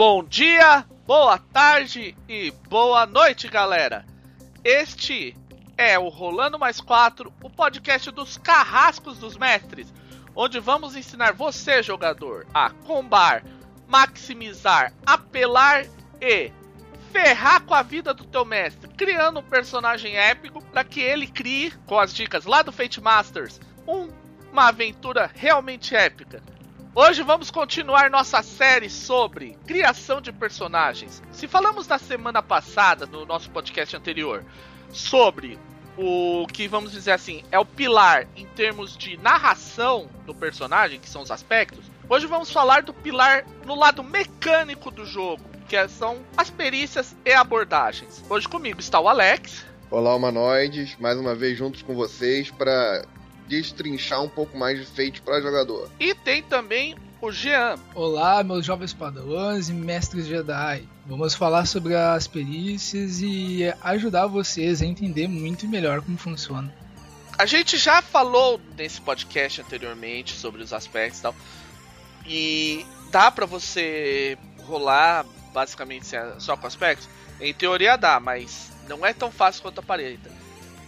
Bom dia, boa tarde e boa noite, galera. Este é o Rolando Mais 4, o podcast dos carrascos dos mestres, onde vamos ensinar você, jogador, a combar, maximizar, apelar e ferrar com a vida do teu mestre, criando um personagem épico para que ele crie, com as dicas lá do Fate Masters, um, uma aventura realmente épica. Hoje vamos continuar nossa série sobre criação de personagens. Se falamos na semana passada, no nosso podcast anterior, sobre o que vamos dizer assim é o pilar em termos de narração do personagem, que são os aspectos, hoje vamos falar do pilar no lado mecânico do jogo, que são as perícias e abordagens. Hoje comigo está o Alex. Olá, humanoides, mais uma vez juntos com vocês para destrinchar um pouco mais de Fate para jogador. E tem também o Jean. Olá, meus jovens padawans e mestres Jedi. Vamos falar sobre as perícias e ajudar vocês a entender muito melhor como funciona. A gente já falou nesse podcast anteriormente sobre os aspectos e tal. E dá para você rolar basicamente só com aspectos? Em teoria dá, mas não é tão fácil quanto aparenta.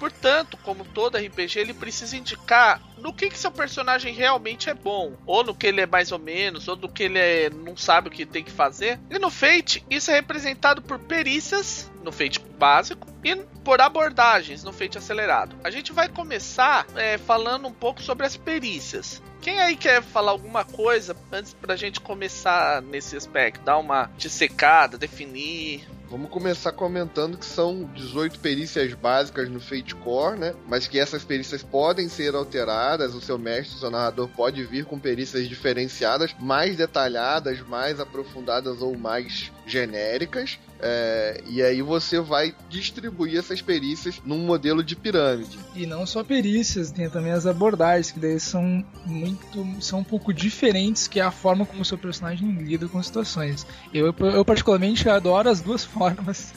Portanto, como todo RPG, ele precisa indicar no que, que seu personagem realmente é bom, ou no que ele é mais ou menos, ou no que ele é, não sabe o que tem que fazer. E no Fate, isso é representado por perícias no Fate básico e por abordagens no Fate acelerado. A gente vai começar é, falando um pouco sobre as perícias. Quem aí quer falar alguma coisa antes pra gente começar nesse aspecto? Dar uma dissecada, definir. Vamos começar comentando que são 18 perícias básicas no Fate Core, né? Mas que essas perícias podem ser alteradas, o seu mestre, o seu narrador pode vir com perícias diferenciadas, mais detalhadas, mais aprofundadas ou mais genéricas. É, e aí você vai distribuir essas perícias num modelo de pirâmide. E não só perícias, tem também as abordagens, que daí são muito. são um pouco diferentes, que é a forma como o seu personagem lida com situações. Eu, eu particularmente adoro as duas formas.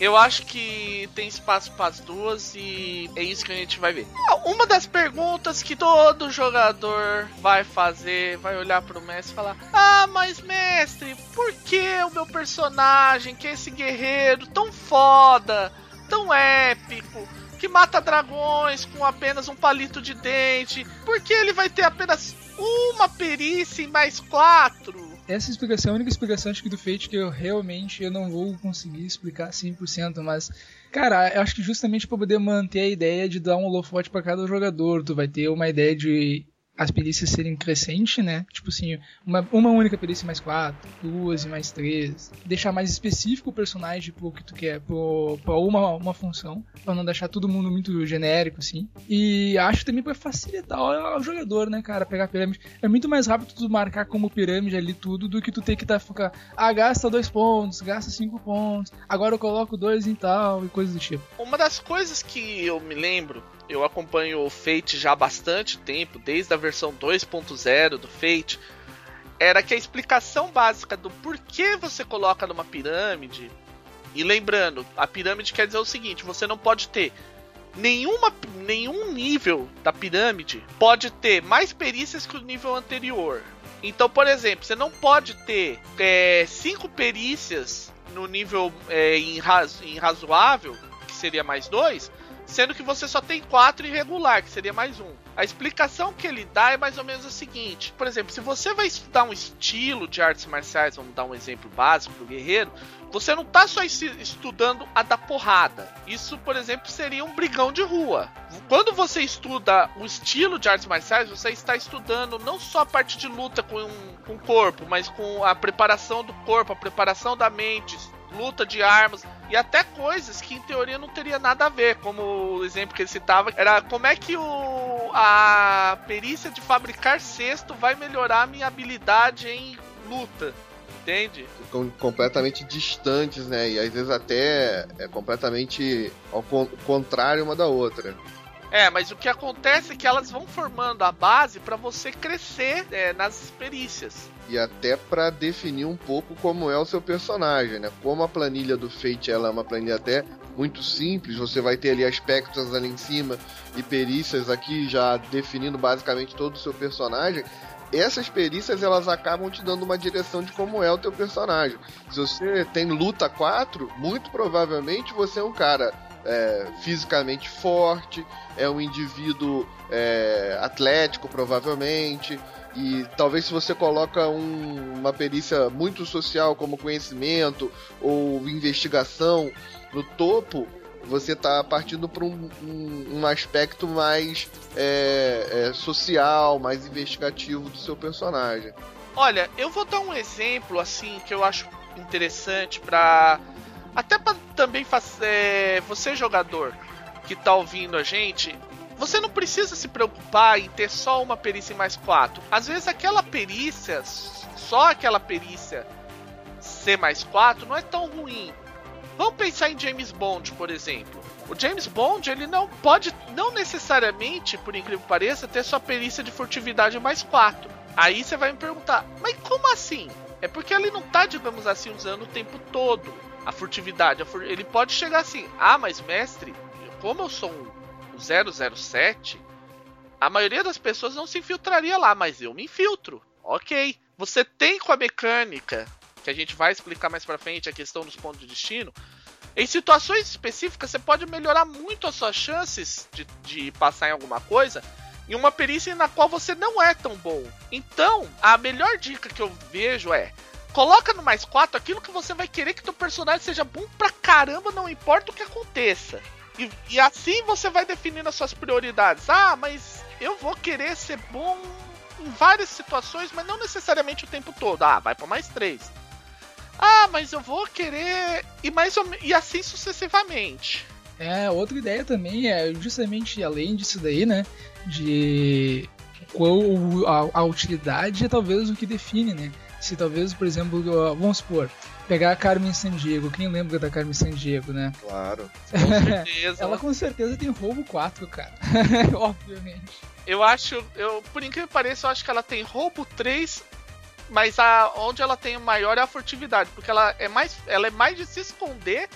eu acho que tem espaço para as duas e é isso que a gente vai ver. Uma das perguntas que todo jogador vai fazer, vai olhar pro mestre e falar: Ah, mas mestre, por que o meu personagem, que é esse guerreiro tão foda, tão épico, que mata dragões com apenas um palito de dente, porque ele vai ter apenas uma perícia e mais quatro? Essa explicação é a única explicação acho que do Fate que eu realmente eu não vou conseguir explicar 100%, mas cara, eu acho que justamente para poder manter a ideia de dar um holofote para cada jogador, tu vai ter uma ideia de as perícias serem crescentes, né? Tipo assim, uma, uma única perícia mais quatro, duas e mais três. Deixar mais específico o personagem pro que tu quer, pro, pra uma, uma função, pra não deixar todo mundo muito genérico, assim. E acho também pra facilitar o, o jogador, né, cara, pegar a pirâmide. É muito mais rápido tu marcar como pirâmide ali tudo do que tu ter que tá, ficar, ah, gasta dois pontos, gasta cinco pontos, agora eu coloco dois em tal e coisas do tipo. Uma das coisas que eu me lembro eu acompanho o Fate já há bastante tempo, desde a versão 2.0 do Fate, era que a explicação básica do porquê você coloca numa pirâmide. E lembrando, a pirâmide quer dizer o seguinte: você não pode ter nenhuma, nenhum nível da pirâmide pode ter mais perícias que o nível anterior. Então, por exemplo, você não pode ter é, cinco perícias no nível é, em, razo, razoável, que seria mais dois, sendo que você só tem quatro irregular, que seria mais um. A explicação que ele dá é mais ou menos a seguinte: por exemplo, se você vai estudar um estilo de artes marciais, vamos dar um exemplo básico do guerreiro, você não está só estudando a da porrada. Isso, por exemplo, seria um brigão de rua. Quando você estuda o estilo de artes marciais, você está estudando não só a parte de luta com, com o corpo, mas com a preparação do corpo, a preparação da mente, luta de armas e até coisas que em teoria não teria nada a ver, como o exemplo que ele citava, era como é que o a perícia de fabricar cesto vai melhorar a minha habilidade em luta. Entende? Ficam completamente distantes, né? E às vezes até é completamente ao contrário uma da outra. É, mas o que acontece é que elas vão formando a base para você crescer é, nas perícias. E até para definir um pouco como é o seu personagem, né? Como a planilha do Fate ela é uma planilha até muito simples, você vai ter ali aspectos ali em cima e perícias aqui já definindo basicamente todo o seu personagem. essas perícias elas acabam te dando uma direção de como é o teu personagem. Se você tem luta 4, muito provavelmente você é um cara é, fisicamente forte, é um indivíduo é, atlético, provavelmente. E talvez se você coloca um, uma perícia muito social, como conhecimento ou investigação, no topo, você está partindo para um, um, um, aspecto mais é, é, social, mais investigativo do seu personagem. Olha, eu vou dar um exemplo assim que eu acho interessante para até para também fazer é, você jogador que está ouvindo a gente, você não precisa se preocupar em ter só uma perícia em mais quatro. Às vezes aquela perícia, só aquela perícia ser mais quatro não é tão ruim. Vamos pensar em James Bond, por exemplo. O James Bond, ele não pode, não necessariamente, por incrível que pareça, ter sua perícia de furtividade mais 4. Aí você vai me perguntar, mas como assim? É porque ele não tá, digamos assim, usando o tempo todo a furtividade. Ele pode chegar assim, ah, mas mestre, como eu sou um 007, a maioria das pessoas não se infiltraria lá, mas eu me infiltro. Ok. Você tem com a mecânica que a gente vai explicar mais para frente a questão dos pontos de destino. Em situações específicas, você pode melhorar muito as suas chances de, de passar em alguma coisa em uma perícia na qual você não é tão bom. Então, a melhor dica que eu vejo é coloca no mais 4 aquilo que você vai querer que teu personagem seja bom pra caramba, não importa o que aconteça. E, e assim você vai definindo as suas prioridades. Ah, mas eu vou querer ser bom em várias situações, mas não necessariamente o tempo todo. Ah, vai para mais 3. Ah, mas eu vou querer. E, mais ou... e assim sucessivamente. É, outra ideia também é justamente além disso daí, né? De qual a, a utilidade é talvez o que define, né? Se talvez, por exemplo, vamos supor, pegar a Carmen Sandiego, quem lembra da Carmen Sandiego, né? Claro. Com certeza. Ela com certeza tem roubo 4, cara. Obviamente. Eu acho, eu, por incrível que pareça, eu acho que ela tem roubo 3 mas a, onde ela tem maior é a furtividade, porque ela é mais, ela é mais de se esconder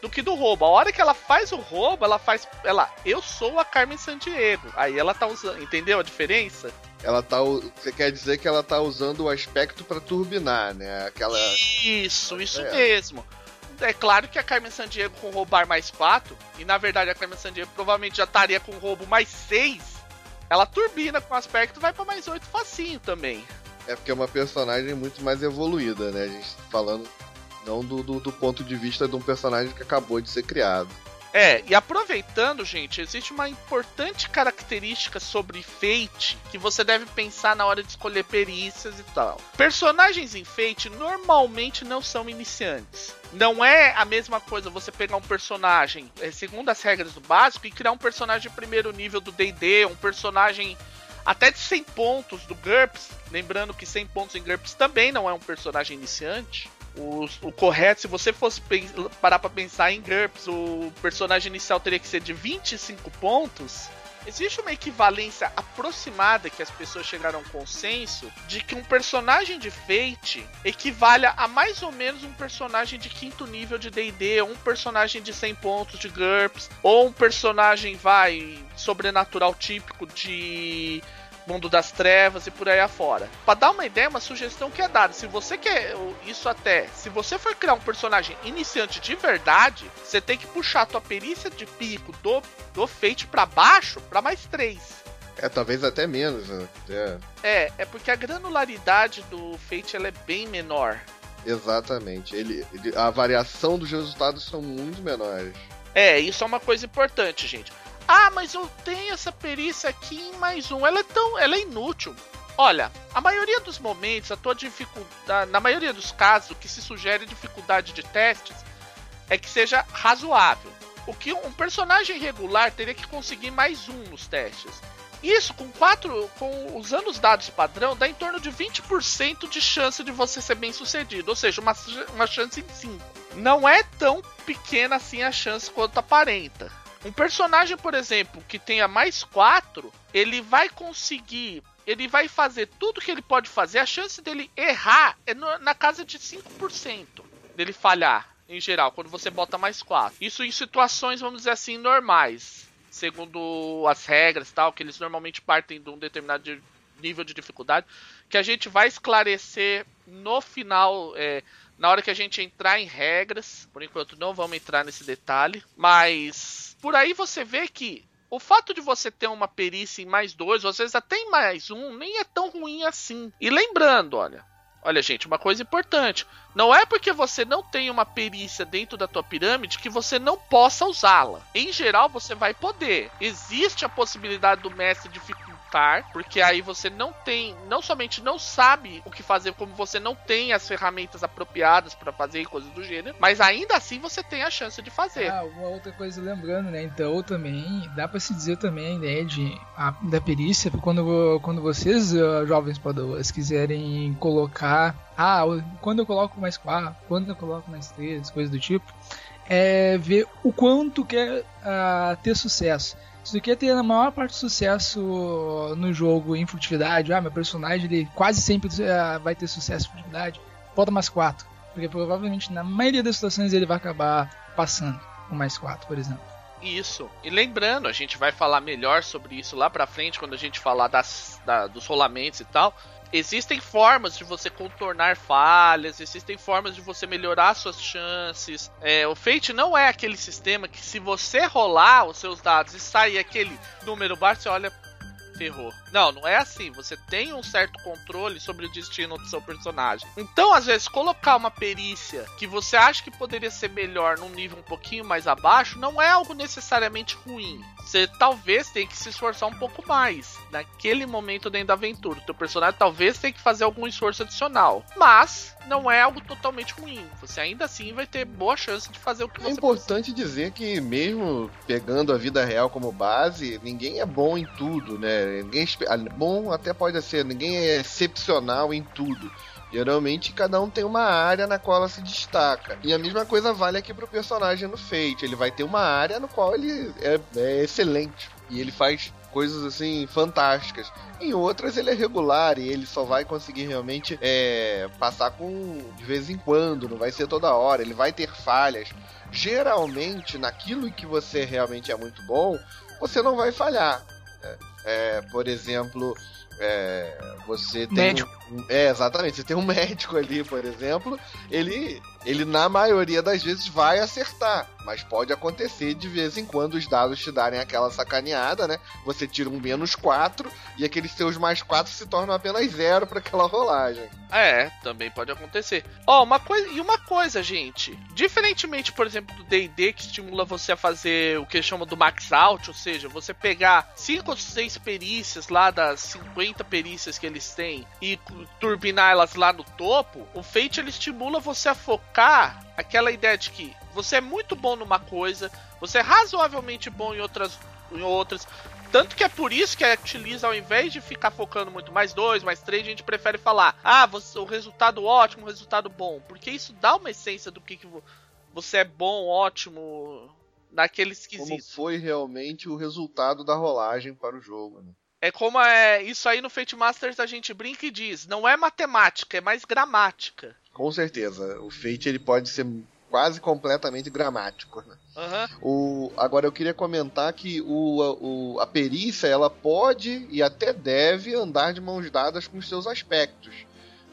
do que do roubo. A hora que ela faz o roubo, ela faz, ela, eu sou a Carmen Sandiego. Aí ela tá usando, entendeu a diferença? Ela tá, você quer dizer que ela tá usando o aspecto para turbinar, né? Aquela Isso, isso é. mesmo. É claro que a Carmen Sandiego com roubar mais 4, e na verdade a Carmen Sandiego provavelmente já estaria com roubo mais 6, ela turbina com aspecto vai para mais 8 facinho também. É porque é uma personagem muito mais evoluída, né? A gente tá falando não do, do, do, ponto de vista de um personagem que acabou de ser criado. É, e aproveitando, gente, existe uma importante característica sobre Fate que você deve pensar na hora de escolher perícias e tal. Personagens em Fate normalmente não são iniciantes. Não é a mesma coisa você pegar um personagem é, segundo as regras do básico e criar um personagem de primeiro nível do DD, um personagem até de 100 pontos do GURPS. Lembrando que 100 pontos em GURPS também não é um personagem iniciante. O, o correto, se você fosse parar para pensar em GURPS, o personagem inicial teria que ser de 25 pontos. Existe uma equivalência aproximada que as pessoas chegaram a um consenso de que um personagem de Fate equivale a mais ou menos um personagem de quinto nível de D&D, um personagem de 100 pontos de GURPS, ou um personagem vai sobrenatural típico de Mundo das Trevas e por aí afora. Para dar uma ideia, uma sugestão que é dada, se você quer isso até, se você for criar um personagem iniciante de verdade, você tem que puxar a tua perícia de pico do, do Fate para baixo para mais 3. É, talvez até menos, né? É. é, é porque a granularidade do Fate ela é bem menor. Exatamente. Ele, ele, a variação dos resultados são muito menores. É, isso é uma coisa importante, gente. Ah, mas eu tenho essa perícia aqui em mais um. Ela é tão. Ela é inútil. Olha, a maioria dos momentos, a tua dificuldade. Na maioria dos casos, o que se sugere dificuldade de testes é que seja razoável. O que um personagem regular teria que conseguir mais um nos testes. Isso com quatro. com usando os dados padrão, dá em torno de 20% de chance de você ser bem sucedido. Ou seja, uma, uma chance em 5. Não é tão pequena assim a chance quanto aparenta. Um personagem, por exemplo, que tenha mais 4, ele vai conseguir. Ele vai fazer tudo que ele pode fazer. A chance dele errar é no, na casa de 5% dele falhar, em geral, quando você bota mais 4. Isso em situações, vamos dizer assim, normais. Segundo as regras tal, que eles normalmente partem de um determinado nível de dificuldade, que a gente vai esclarecer no final, é, na hora que a gente entrar em regras. Por enquanto não vamos entrar nesse detalhe, mas por aí você vê que o fato de você ter uma perícia em mais dois, ou às vezes até em mais um, nem é tão ruim assim. E lembrando, olha, olha gente, uma coisa importante, não é porque você não tem uma perícia dentro da tua pirâmide que você não possa usá-la. Em geral, você vai poder. Existe a possibilidade do mestre dificultar porque aí você não tem, não somente não sabe o que fazer, como você não tem as ferramentas apropriadas para fazer coisas do gênero, mas ainda assim você tem a chance de fazer. Ah, uma outra coisa lembrando, né? Então também dá para se dizer também a ideia de a, da perícia quando quando vocês uh, jovens padawans quiserem colocar ah, quando eu coloco mais quatro, quando eu coloco mais três, coisas do tipo, é ver o quanto quer uh, ter sucesso. Quer ter a maior parte do sucesso no jogo em furtividade, ah, meu personagem ele quase sempre uh, vai ter sucesso em furtividade, bota mais 4. Porque provavelmente na maioria das situações ele vai acabar passando com mais 4, por exemplo. Isso. E lembrando, a gente vai falar melhor sobre isso lá pra frente, quando a gente falar das, da, dos rolamentos e tal existem formas de você contornar falhas, existem formas de você melhorar suas chances. É, o Fate não é aquele sistema que se você rolar os seus dados e sair aquele número baixo, você olha, ferrou. Não, não é assim. Você tem um certo controle sobre o destino do seu personagem. Então, às vezes, colocar uma perícia que você acha que poderia ser melhor num nível um pouquinho mais abaixo não é algo necessariamente ruim. Você talvez tenha que se esforçar um pouco mais naquele momento dentro da aventura. O teu personagem talvez tenha que fazer algum esforço adicional. Mas não é algo totalmente ruim. Você ainda assim vai ter boa chance de fazer o que é você É importante precisa. dizer que mesmo pegando a vida real como base, ninguém é bom em tudo, né? Ninguém é bom até pode ser, ninguém é excepcional em tudo. Geralmente cada um tem uma área na qual ela se destaca. E a mesma coisa vale aqui pro personagem no Fate. Ele vai ter uma área no qual ele é, é excelente. E ele faz coisas assim fantásticas. Em outras ele é regular e ele só vai conseguir realmente é, passar com de vez em quando, não vai ser toda hora, ele vai ter falhas. Geralmente, naquilo que você realmente é muito bom, você não vai falhar. É, é, por exemplo, é, você tem. Médico. Um, é, exatamente. Você tem um médico ali, por exemplo. Ele, ele, na maioria das vezes, vai acertar. Mas pode acontecer de vez em quando os dados te darem aquela sacaneada, né? Você tira um menos 4 e aqueles seus mais 4 se tornam apenas zero para aquela rolagem. É, também pode acontecer. Ó, oh, uma coisa. E uma coisa, gente. Diferentemente, por exemplo, do DD, que estimula você a fazer o que chama do max out, ou seja, você pegar 5 ou 6 perícias lá das 50 perícias que eles têm e turbinar elas lá no topo, o Fate ele estimula você a focar aquela ideia de que você é muito bom numa coisa, você é razoavelmente bom em outras, em outras. Tanto que é por isso que a utiliza, ao invés de ficar focando muito mais dois, mais três, a gente prefere falar: ah, você, o resultado ótimo, o resultado bom. Porque isso dá uma essência do que, que você é bom, ótimo, naquele esquisito. Como foi realmente o resultado da rolagem para o jogo, né? É como é isso aí no Fate Masters a gente brinca e diz, não é matemática, é mais gramática. Com certeza, o Fate ele pode ser quase completamente gramático. Né? Uhum. O, agora eu queria comentar que o, o, a perícia ela pode e até deve andar de mãos dadas com os seus aspectos,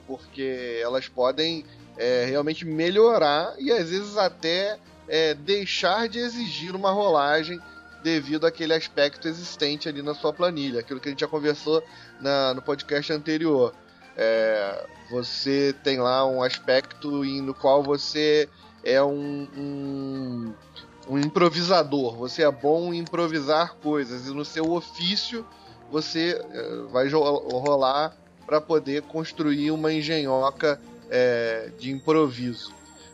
porque elas podem é, realmente melhorar e às vezes até é, deixar de exigir uma rolagem devido àquele aspecto existente ali na sua planilha, aquilo que a gente já conversou na, no podcast anterior. É, você tem lá um aspecto no qual você é um, um, um, improvisador, você é bom em improvisar coisas, e no seu ofício você é, vai rolar para poder construir uma engenhoca é, de improviso.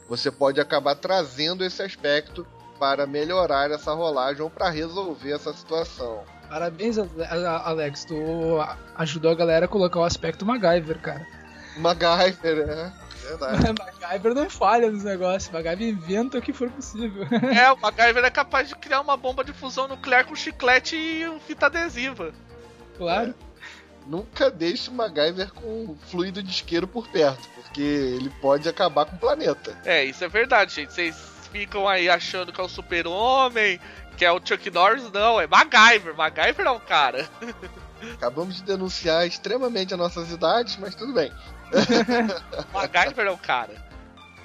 Você pode acabar trazendo esse aspecto para melhorar essa rolagem ou para resolver essa situação. Parabéns, Alex. Tu ajudou a galera a colocar o aspecto MacGyver, cara. MacGyver, é. Verdade. MacGyver não falha nos negócios. MacGyver inventa o que for possível. É, o MacGyver é capaz de criar uma bomba de fusão nuclear com chiclete e fita adesiva. Claro. É. Nunca deixe o MacGyver com fluido de isqueiro por perto, porque ele pode acabar com o planeta. É, isso é verdade, gente. Vocês ficam aí achando que é o super-homem, que é o Chuck Norris, não, é MacGyver. MacGyver é um cara. Acabamos de denunciar extremamente as nossas idades, mas tudo bem. MacGyver é o cara.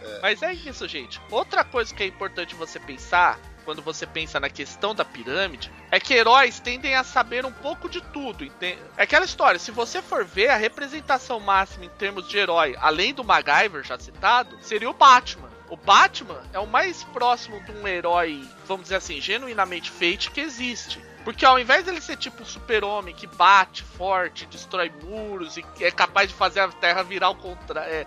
É. Mas é isso, gente. Outra coisa que é importante você pensar quando você pensa na questão da pirâmide, é que heróis tendem a saber um pouco de tudo. Entende? É aquela história, se você for ver a representação máxima em termos de herói, além do MacGyver já citado, seria o Batman. O Batman é o mais próximo de um herói, vamos dizer assim, genuinamente fate que existe. Porque ao invés dele ser tipo um super-homem que bate forte, destrói muros e é capaz de fazer a Terra virar ao contrário, é,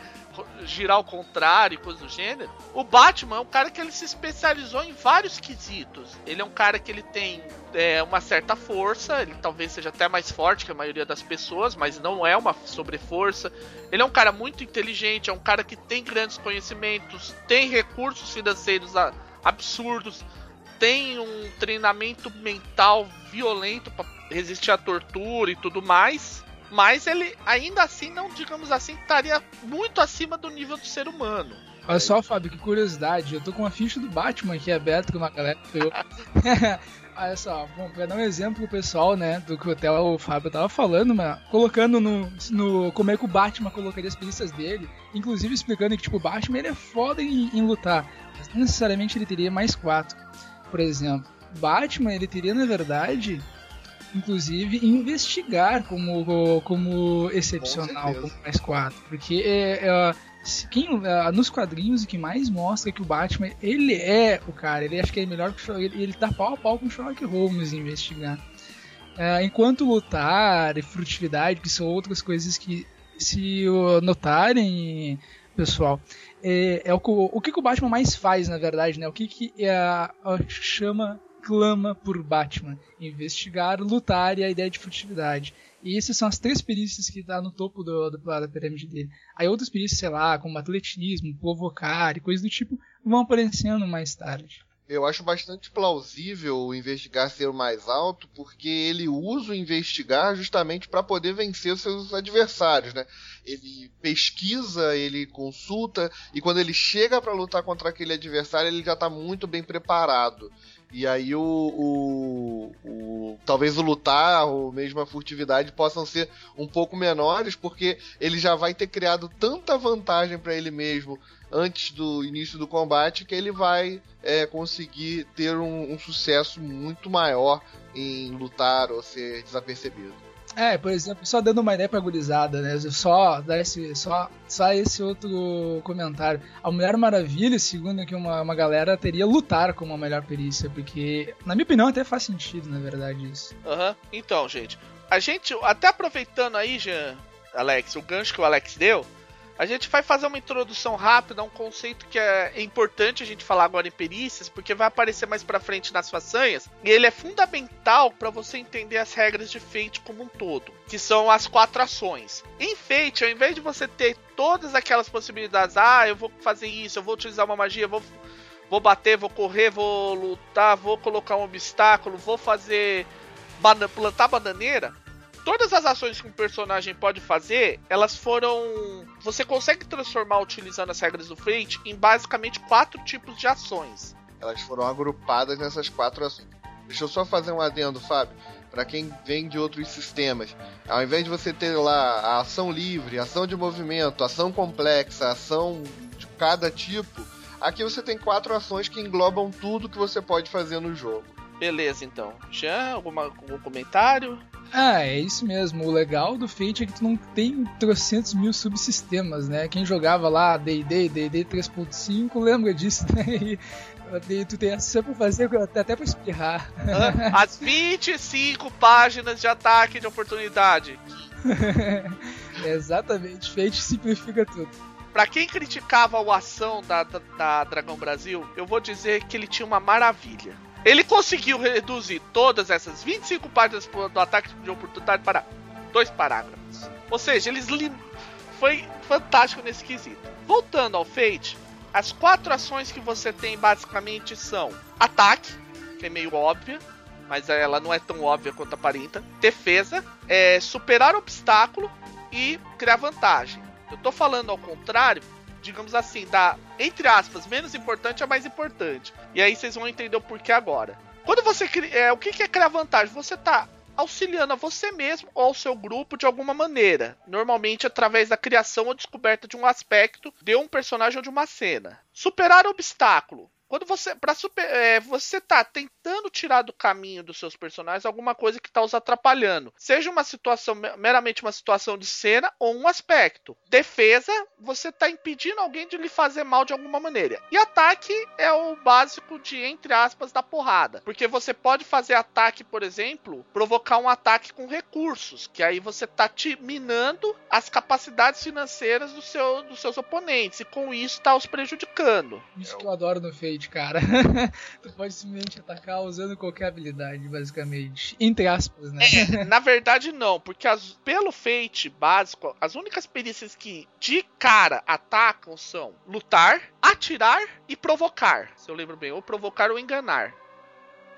girar ao contrário e coisa do gênero, o Batman é um cara que ele se especializou em vários quesitos. Ele é um cara que ele tem é, uma certa força, ele talvez seja até mais forte que a maioria das pessoas, mas não é uma sobreforça. Ele é um cara muito inteligente, é um cara que tem grandes conhecimentos, tem recursos financeiros absurdos tem um treinamento mental violento para resistir à tortura e tudo mais. Mas ele ainda assim, não digamos assim, estaria muito acima do nível do ser humano. Olha só, Fábio, que curiosidade. Eu tô com uma ficha do Batman aqui aberta que uma galera pegou. Olha só, bom, pra dar um exemplo pro pessoal, né, do que até o Fábio tava falando, mas colocando no, no como é que o Batman colocaria as perícias dele, inclusive explicando que, tipo, o Batman ele é foda em, em lutar, mas não necessariamente ele teria mais quatro por exemplo, Batman ele teria na verdade, inclusive, investigar como, como excepcional, como mais quatro, porque é, é, quem, é, nos quadrinhos o que mais mostra que o Batman ele é o cara, ele acha que é melhor que o ele, ele tá pau a pau com o Sherlock Holmes em investigar. É, enquanto lutar e frutividade, que são outras coisas que se notarem, pessoal, é, é o, o que, que, o Batman mais faz, na verdade, né? O que, que é chama clama por Batman? Investigar, lutar e a ideia de furtividade. E essas são as três perícias que está no topo do, do, da pirâmide dele. Aí outras perícias, sei lá, como atletismo, provocar e coisas do tipo, vão aparecendo mais tarde. Eu acho bastante plausível o investigar ser o mais alto, porque ele usa o investigar justamente para poder vencer os seus adversários, né? Ele pesquisa, ele consulta e quando ele chega para lutar contra aquele adversário, ele já está muito bem preparado. E aí o, o, o, talvez o lutar ou mesmo a furtividade possam ser um pouco menores, porque ele já vai ter criado tanta vantagem para ele mesmo antes do início do combate que ele vai é, conseguir ter um, um, sucesso muito maior em lutar ou ser desapercebido. É, por exemplo, só dando uma ideia pra gurizada, né? Só esse, só, só esse outro comentário. A Mulher Maravilha, segundo aqui uma, uma galera, teria lutar como a melhor perícia, porque, na minha opinião, até faz sentido, na verdade, isso. Aham. Uhum. Então, gente, a gente, até aproveitando aí, Jean, Alex, o gancho que o Alex deu, a gente vai fazer uma introdução rápida a um conceito que é importante a gente falar agora em perícias, porque vai aparecer mais pra frente nas façanhas, e ele é fundamental para você entender as regras de Fate como um todo, que são as quatro ações. Em Fate, ao invés de você ter todas aquelas possibilidades, ah, eu vou fazer isso, eu vou utilizar uma magia, vou, vou bater, vou correr, vou lutar, vou colocar um obstáculo, vou fazer plantar bananeira, todas as ações que um personagem pode fazer, elas foram. Você consegue transformar utilizando as regras do Fate em basicamente quatro tipos de ações. Elas foram agrupadas nessas quatro ações. Deixa eu só fazer um adendo, Fábio. Para quem vem de outros sistemas, ao invés de você ter lá a ação livre, ação de movimento, ação complexa, ação de cada tipo, aqui você tem quatro ações que englobam tudo que você pode fazer no jogo. Beleza, então. Jean, alguma, algum comentário? Ah, é isso mesmo. O legal do Fate é que tu não tem trocentos mil subsistemas, né? Quem jogava lá D&D, D&D 3.5 lembra disso, né? E tu tem essa pra fazer até pra espirrar. As 25 páginas de ataque de oportunidade. Exatamente, Fate simplifica tudo. Pra quem criticava a ação da, da, da Dragão Brasil, eu vou dizer que ele tinha uma maravilha ele conseguiu reduzir todas essas 25 páginas do ataque de oportunidade para dois parágrafos. Ou seja, eles lim... foi fantástico nesse quesito. Voltando ao Fate, as quatro ações que você tem basicamente são ataque, que é meio óbvia, mas ela não é tão óbvia quanto aparenta. Defesa, é superar obstáculo e criar vantagem. Eu tô falando ao contrário digamos assim, da, entre aspas, menos importante a mais importante. E aí vocês vão entender o porquê agora. Quando você cria. É, o que, é criar vantagem? Você tá auxiliando a você mesmo ou ao seu grupo de alguma maneira, normalmente através da criação ou descoberta de um aspecto de um personagem ou de uma cena. Superar obstáculo. Quando você, para super, é, você tá tentando tirar do caminho dos seus personagens alguma coisa que tá os atrapalhando, seja uma situação meramente uma situação de cena ou um aspecto. Defesa, você tá impedindo alguém de lhe fazer mal de alguma maneira. E ataque é o básico de entre aspas da porrada, porque você pode fazer ataque, por exemplo, provocar um ataque com recursos, que aí você tá te minando as capacidades financeiras do seu, dos seus oponentes e com isso tá os prejudicando. Isso que eu adoro no Fate cara. tu pode simplesmente atacar usando qualquer habilidade, basicamente. Entre aspas, né? É, na verdade, não, porque as, pelo Fate básico, as únicas perícias que de cara atacam são lutar, atirar e provocar. Se eu lembro bem, ou provocar ou enganar.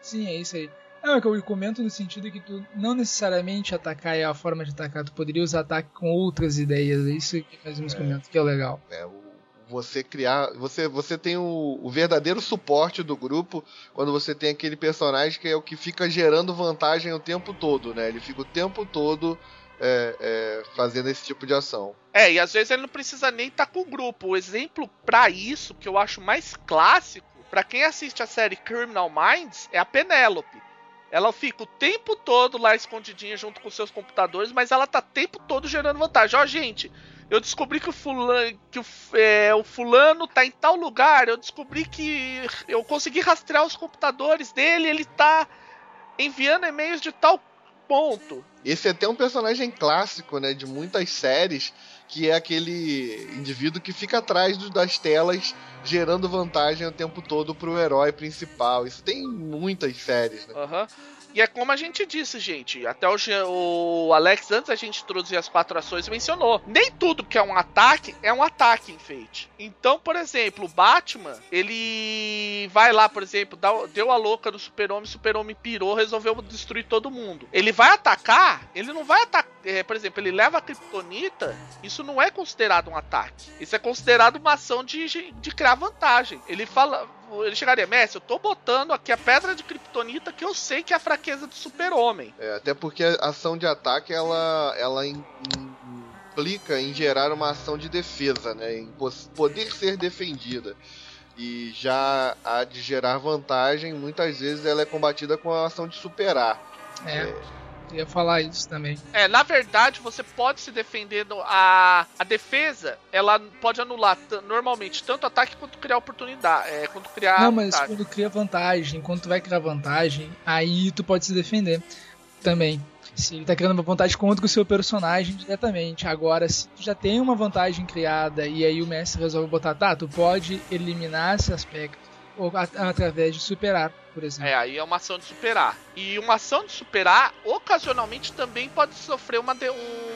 Sim, é isso aí. Não, é que eu comento no sentido que tu não necessariamente atacar é a forma de atacar, tu poderia usar ataque com outras ideias. É isso que mais menos é, comento, que é o legal. É, o você criar. Você, você tem o, o, verdadeiro suporte do grupo quando você tem aquele personagem que é o que fica gerando vantagem o tempo todo, né? Ele fica o tempo todo é, é, fazendo esse tipo de ação. É, e às vezes ele não precisa nem estar tá com o grupo. O exemplo para isso, que eu acho mais clássico, para quem assiste a série Criminal Minds, é a Penélope. Ela fica o tempo todo lá escondidinha junto com seus computadores, mas ela tá o tempo todo gerando vantagem. Ó, gente, eu descobri que o fulano, que o, é, o fulano tá em tal lugar, eu descobri que eu consegui rastrear os computadores dele, ele tá enviando e-mails de tal ponto. Esse é até um personagem clássico, né, de muitas séries, que é aquele indivíduo que fica atrás das telas gerando vantagem o tempo todo pro herói principal. Isso tem muitas séries, né? Aham. Uhum. E é como a gente disse, gente. Até o, o Alex, antes a gente introduzir as quatro ações, mencionou. Nem tudo que é um ataque é um ataque em Fate. Então, por exemplo, o Batman, ele vai lá, por exemplo, deu a louca do Super-Homem, Super-Homem pirou, resolveu destruir todo mundo. Ele vai atacar, ele não vai atacar. É, por exemplo, ele leva a Kryptonita, isso não é considerado um ataque. Isso é considerado uma ação de, de criar vantagem. Ele fala ele chegaria, Messi, eu tô botando aqui a pedra de Kryptonita que eu sei que é a fraqueza do super-homem. É, até porque a ação de ataque, ela, ela in, in, implica em gerar uma ação de defesa, né? Em poder ser defendida. E já a de gerar vantagem, muitas vezes ela é combatida com a ação de superar. é. é ia falar isso também. É, na verdade, você pode se defender. No, a, a defesa, ela pode anular normalmente tanto ataque quanto criar oportunidade. É, quanto criar. Não, mas vantagem. quando cria vantagem, quando tu vai criar vantagem, aí tu pode se defender também. Se ele tá criando uma vantagem contra o seu personagem diretamente. Agora, se tu já tem uma vantagem criada e aí o mestre resolve botar, tá, tu pode eliminar esse aspecto ou através de superar, por exemplo. É, aí é uma ação de superar. E uma ação de superar, ocasionalmente também pode sofrer uma, de,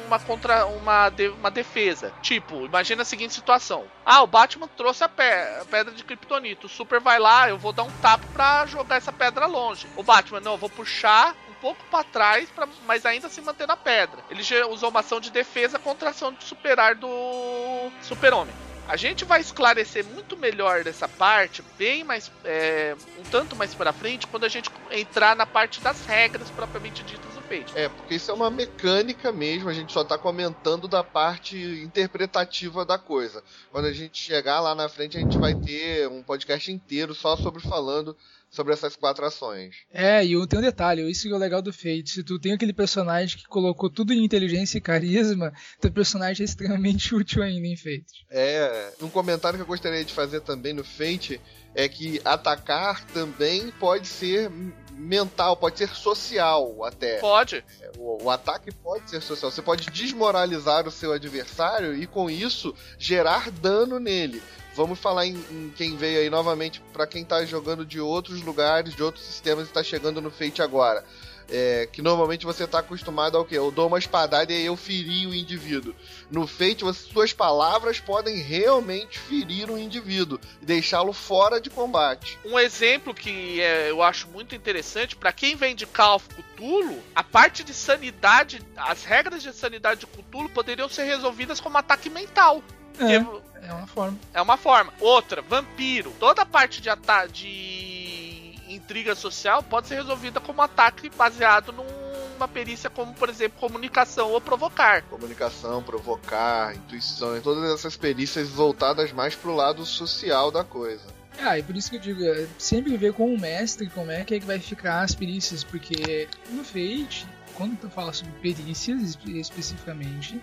uma contra uma, de, uma defesa. Tipo, imagina a seguinte situação: Ah, o Batman trouxe a, pe a pedra de Kryptonito. O Super vai lá, eu vou dar um tapa pra jogar essa pedra longe. O Batman, não, eu vou puxar um pouco para trás, pra, mas ainda se manter na pedra. Ele já usou uma ação de defesa contra a ação de superar do Super-Homem. A gente vai esclarecer muito melhor dessa parte, bem mais. É, um tanto mais pra frente, quando a gente entrar na parte das regras propriamente ditas do Fate. É, porque isso é uma mecânica mesmo, a gente só tá comentando da parte interpretativa da coisa. Quando a gente chegar lá na frente, a gente vai ter um podcast inteiro só sobre falando sobre essas quatro ações. É, e tem um detalhe, isso que é o legal do Fate. Se tu tem aquele personagem que colocou tudo em inteligência e carisma, teu personagem é extremamente útil ainda em Fate. É, um comentário que eu gostaria de fazer também no Fate é que atacar também pode ser mental, pode ser social até. Pode. É, o, o, ataque pode ser social. Você pode desmoralizar o seu adversário e com isso gerar dano nele. Vamos falar em, em quem veio aí novamente para quem tá jogando de outros lugares, de outros sistemas e tá chegando no Fate agora. É, que normalmente você tá acostumado ao que? Eu dou uma espadada e eu feri o indivíduo. No Fate, você, suas palavras podem realmente ferir um indivíduo e deixá-lo fora de combate. Um exemplo que é, eu acho muito interessante, para quem vem de Call of Cthulhu, a parte de sanidade, as regras de sanidade de Cthulhu poderiam ser resolvidas como ataque mental. É, é uma forma. É uma forma. Outra, vampiro. Toda a parte de ataque de intriga social pode ser resolvida como ataque baseado num uma perícia como, por exemplo, comunicação ou provocar. Comunicação, provocar, intuição, todas essas perícias voltadas mais pro lado social da coisa. Ah, e por isso que eu digo, é sempre ver com o mestre como é que, é que vai ficar as perícias, porque no Fate, quando tu fala sobre perícias especificamente,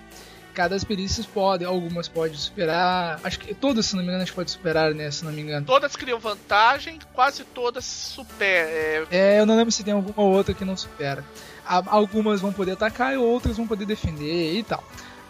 cada as perícias podem, algumas podem superar, acho que todas, se não me engano, a gente pode superar, né, se não me engano. Todas criam vantagem, quase todas superam. É... é, eu não lembro se tem alguma outra que não supera. Algumas vão poder atacar e outras vão poder defender e tal.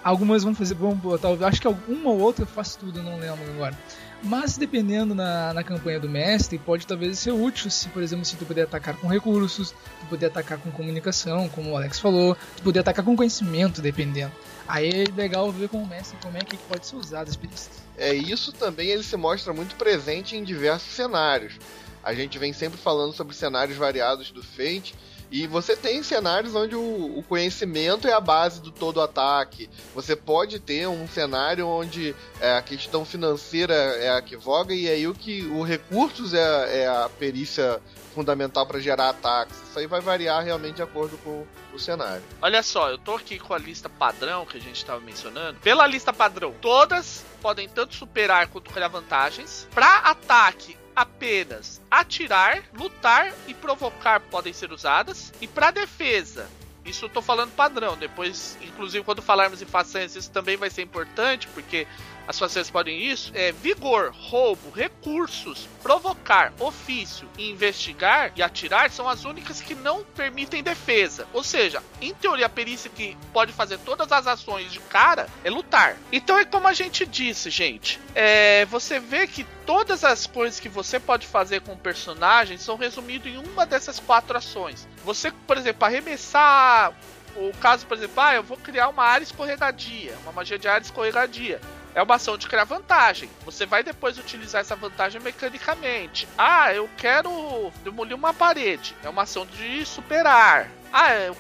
Algumas vão fazer, vão botar, acho que alguma ou outra faz tudo, não lembro agora. Mas dependendo na, na campanha do mestre, pode talvez ser útil se, por exemplo, se tu puder atacar com recursos, tu poder atacar com comunicação, como o Alex falou, tu poder atacar com conhecimento, dependendo. Aí é legal ver com o como é que pode ser usado as perícias. É, isso também ele se mostra muito presente em diversos cenários. A gente vem sempre falando sobre cenários variados do Fate, e você tem cenários onde o, o, conhecimento é a base do todo ataque. Você pode ter um cenário onde é, a questão financeira é a que voga e aí o que o recursos é, é a perícia fundamental para gerar ataques. Isso aí vai variar realmente de acordo com o cenário. Olha só, eu tô aqui com a lista padrão que a gente estava mencionando. Pela lista padrão, todas podem tanto superar quanto criar vantagens. Para ataque, apenas atirar, lutar e provocar podem ser usadas. E para defesa, isso eu tô falando padrão. Depois, inclusive, quando falarmos em façanhas, isso também vai ser importante, porque as façanhas podem isso, é vigor, roubo, recursos, provocar, ofício, investigar e atirar são as únicas que não permitem defesa. Ou seja, em teoria a perícia que pode fazer todas as ações de cara é lutar. Então é como a gente disse, gente. É, você vê que todas as coisas que você pode fazer com o personagem são resumidas em uma dessas quatro ações. Você, por exemplo, arremessar o caso, por exemplo, ah, eu vou criar uma área escorregadia, uma magia de área escorregadia é uma ação de criar vantagem. Você vai depois utilizar essa vantagem mecanicamente. Ah, eu quero demolir uma parede. É uma ação de superar. Ah, eu,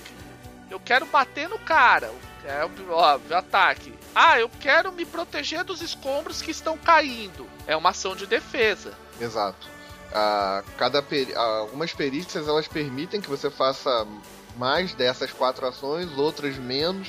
eu quero bater no cara. É óbvio, ataque. Ah, eu quero me proteger dos escombros que estão caindo. É uma ação de defesa. Exato. Ah, cada peri algumas perícias elas permitem que você faça mais dessas quatro ações, outras menos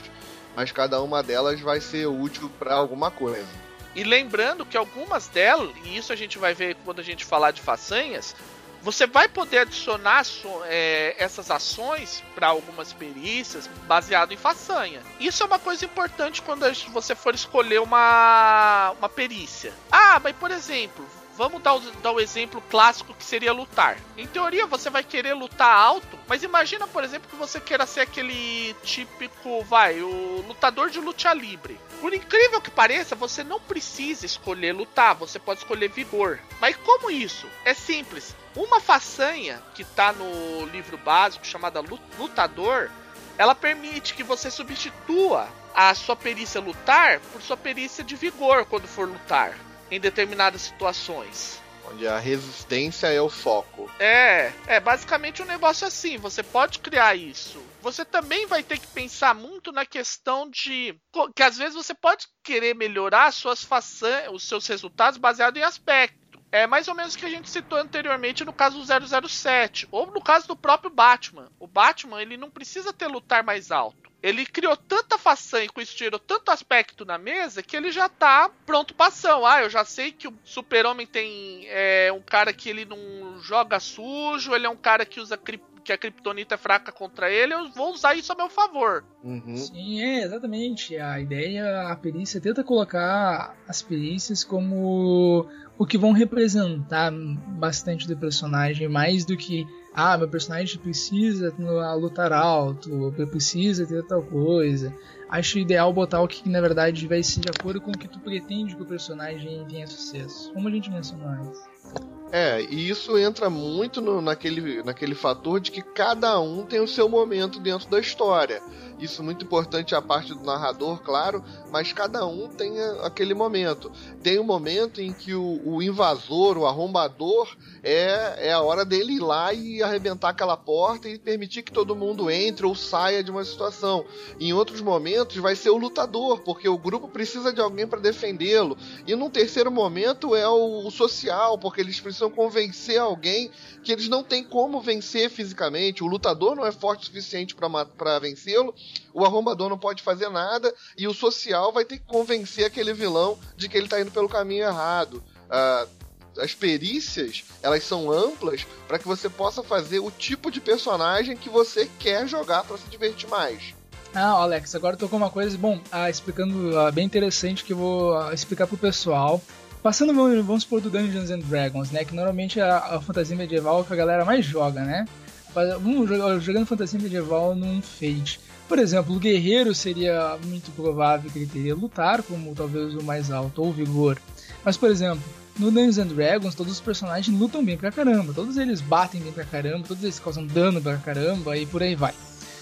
mas cada uma delas vai ser útil para alguma coisa. E lembrando que algumas delas, e isso a gente vai ver quando a gente falar de façanhas, você vai poder adicionar é, essas ações para algumas perícias baseado em façanha. Isso é uma coisa importante quando você for escolher uma, uma perícia. Ah, mas por exemplo, Vamos dar o, dar o exemplo clássico que seria lutar. Em teoria, você vai querer lutar alto, mas imagina, por exemplo, que você queira ser aquele típico, vai, o lutador de luta livre. Por incrível que pareça, você não precisa escolher lutar, você pode escolher vigor. Mas como isso? É simples. Uma façanha que tá no livro básico chamada Lutador, ela permite que você substitua a sua perícia lutar por sua perícia de vigor quando for lutar em determinadas situações. Onde a resistência é o foco. É, é basicamente um negócio assim. Você pode criar isso. Você também vai ter que pensar muito na questão de que às vezes você pode querer melhorar suas façanhas, os seus resultados baseado em aspecto. É mais ou menos o que a gente citou anteriormente no caso do 007, ou no caso do próprio Batman. O Batman ele não precisa ter lutar mais alto ele criou tanta façanha com isso tirou tanto aspecto na mesa que ele já tá pronto pra ação. Ah, eu já sei que o super-homem tem é, um cara que ele não joga sujo, ele é um cara que usa que a Kryptonita é fraca contra ele, eu vou usar isso a meu favor. Uhum. Sim, é, exatamente. A ideia, a perícia tenta colocar as perícias como o que vão representar bastante do personagem, mais do que ah, meu personagem precisa lutar alto, precisa ter tal coisa. Acho ideal botar o que na verdade vai ser de acordo com o que tu pretende que o personagem tenha sucesso. Como a gente mencionou antes. É, e isso entra muito no, naquele, naquele fator de que cada um tem o seu momento dentro da história. Isso é muito importante a parte do narrador, claro, mas cada um tem aquele momento. Tem um momento em que o, o invasor, o arrombador, é, é a hora dele ir lá e arrebentar aquela porta e permitir que todo mundo entre ou saia de uma situação. Em outros momentos vai ser o lutador, porque o grupo precisa de alguém para defendê-lo. E num terceiro momento é o, o social, porque porque eles precisam convencer alguém que eles não têm como vencer fisicamente. O lutador não é forte o suficiente para vencê-lo, o arrombador não pode fazer nada, e o social vai ter que convencer aquele vilão de que ele está indo pelo caminho errado. Uh, as perícias elas são amplas para que você possa fazer o tipo de personagem que você quer jogar para se divertir mais. Ah, Alex, agora tocou uma coisa, bom, ah, explicando ah, bem interessante que eu vou ah, explicar pro pessoal. Passando, vamos supor, do Dungeons and Dragons, né? Que normalmente é a, a fantasia medieval que a galera mais joga, né? Vamos jogando fantasia medieval num Fate. Por exemplo, o guerreiro seria muito provável que ele teria lutar como talvez o mais alto, ou vigor. Mas, por exemplo, no Dungeons and Dragons, todos os personagens lutam bem pra caramba. Todos eles batem bem pra caramba, todos eles causam dano pra caramba e por aí vai.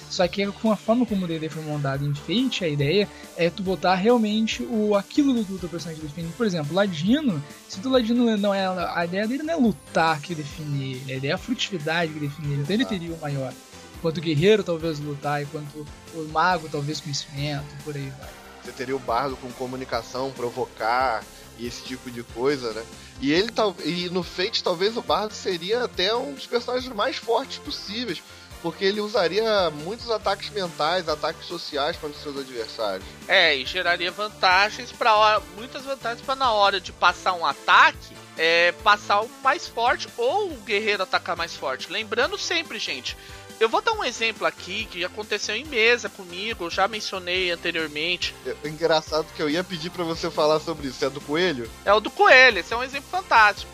Só que com a forma como o D&D foi montado em Fate, a ideia é tu botar realmente o aquilo do, do teu personagem define. Por exemplo, Ladino, se o Ladino não é a ideia dele não é lutar que define ele, a ideia é a frutividade que define ele. Então ele teria o maior. Enquanto o guerreiro talvez lutar, enquanto o mago talvez conhecimento, por aí vai. Você teria o bardo com comunicação, provocar e esse tipo de coisa, né? E ele e no Fate talvez o bardo seria até um dos personagens mais fortes possíveis porque ele usaria muitos ataques mentais, ataques sociais contra seus adversários. É, e geraria vantagens para muitas vantagens para na hora de passar um ataque, é, passar o mais forte ou o guerreiro atacar mais forte. Lembrando sempre, gente, eu vou dar um exemplo aqui que aconteceu em mesa comigo, eu já mencionei anteriormente. É engraçado que eu ia pedir para você falar sobre isso. É do coelho? É o do coelho, esse é um exemplo fantástico.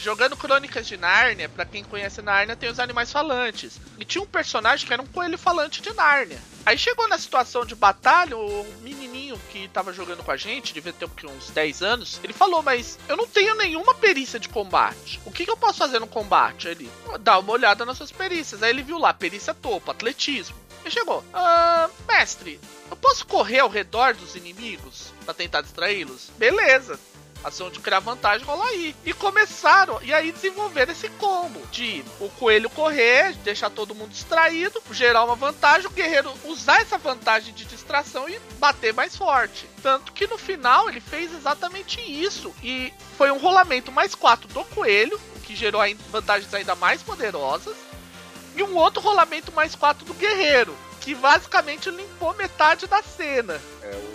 Jogando Crônicas de Nárnia, para quem conhece Nárnia, tem os animais falantes. E tinha um personagem que era um coelho falante de Nárnia. Aí chegou na situação de batalha, o menininho que tava jogando com a gente, devia ter uns 10 anos, ele falou: Mas eu não tenho nenhuma perícia de combate. O que, que eu posso fazer no combate? Ele dá uma olhada nas suas perícias. Aí ele viu lá: perícia topo, atletismo. E chegou: ah, Mestre, eu posso correr ao redor dos inimigos para tentar distraí-los? Beleza ação de criar vantagem rola aí. E começaram, e aí desenvolveram esse combo de o coelho correr, deixar todo mundo distraído, gerar uma vantagem, o guerreiro usar essa vantagem de distração e bater mais forte. Tanto que no final ele fez exatamente isso. E foi um rolamento mais 4 do coelho, que gerou vantagens ainda mais poderosas. E um outro rolamento mais 4 do guerreiro, que basicamente limpou metade da cena. É,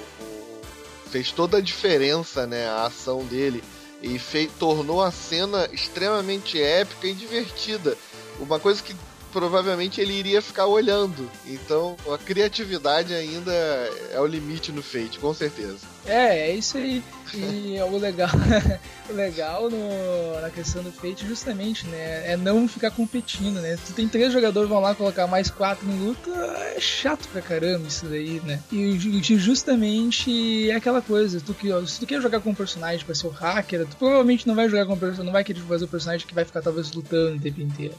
fez toda a diferença, né, a ação dele e tornou a cena extremamente épica e divertida. Uma coisa que provavelmente ele iria ficar olhando. Então, a criatividade ainda é o limite no Fate, com certeza. É, é isso aí. E o legal, o legal no, na questão do Fate justamente, né, é não ficar competindo, né? Tu tem três jogadores vão lá colocar mais quatro em luta, é chato pra caramba isso daí, né? E justamente é aquela coisa, tu que, se tu quer jogar com um personagem para ser o hacker, tu provavelmente não vai jogar com um personagem, não vai querer fazer o personagem que vai ficar talvez lutando o tempo inteiro.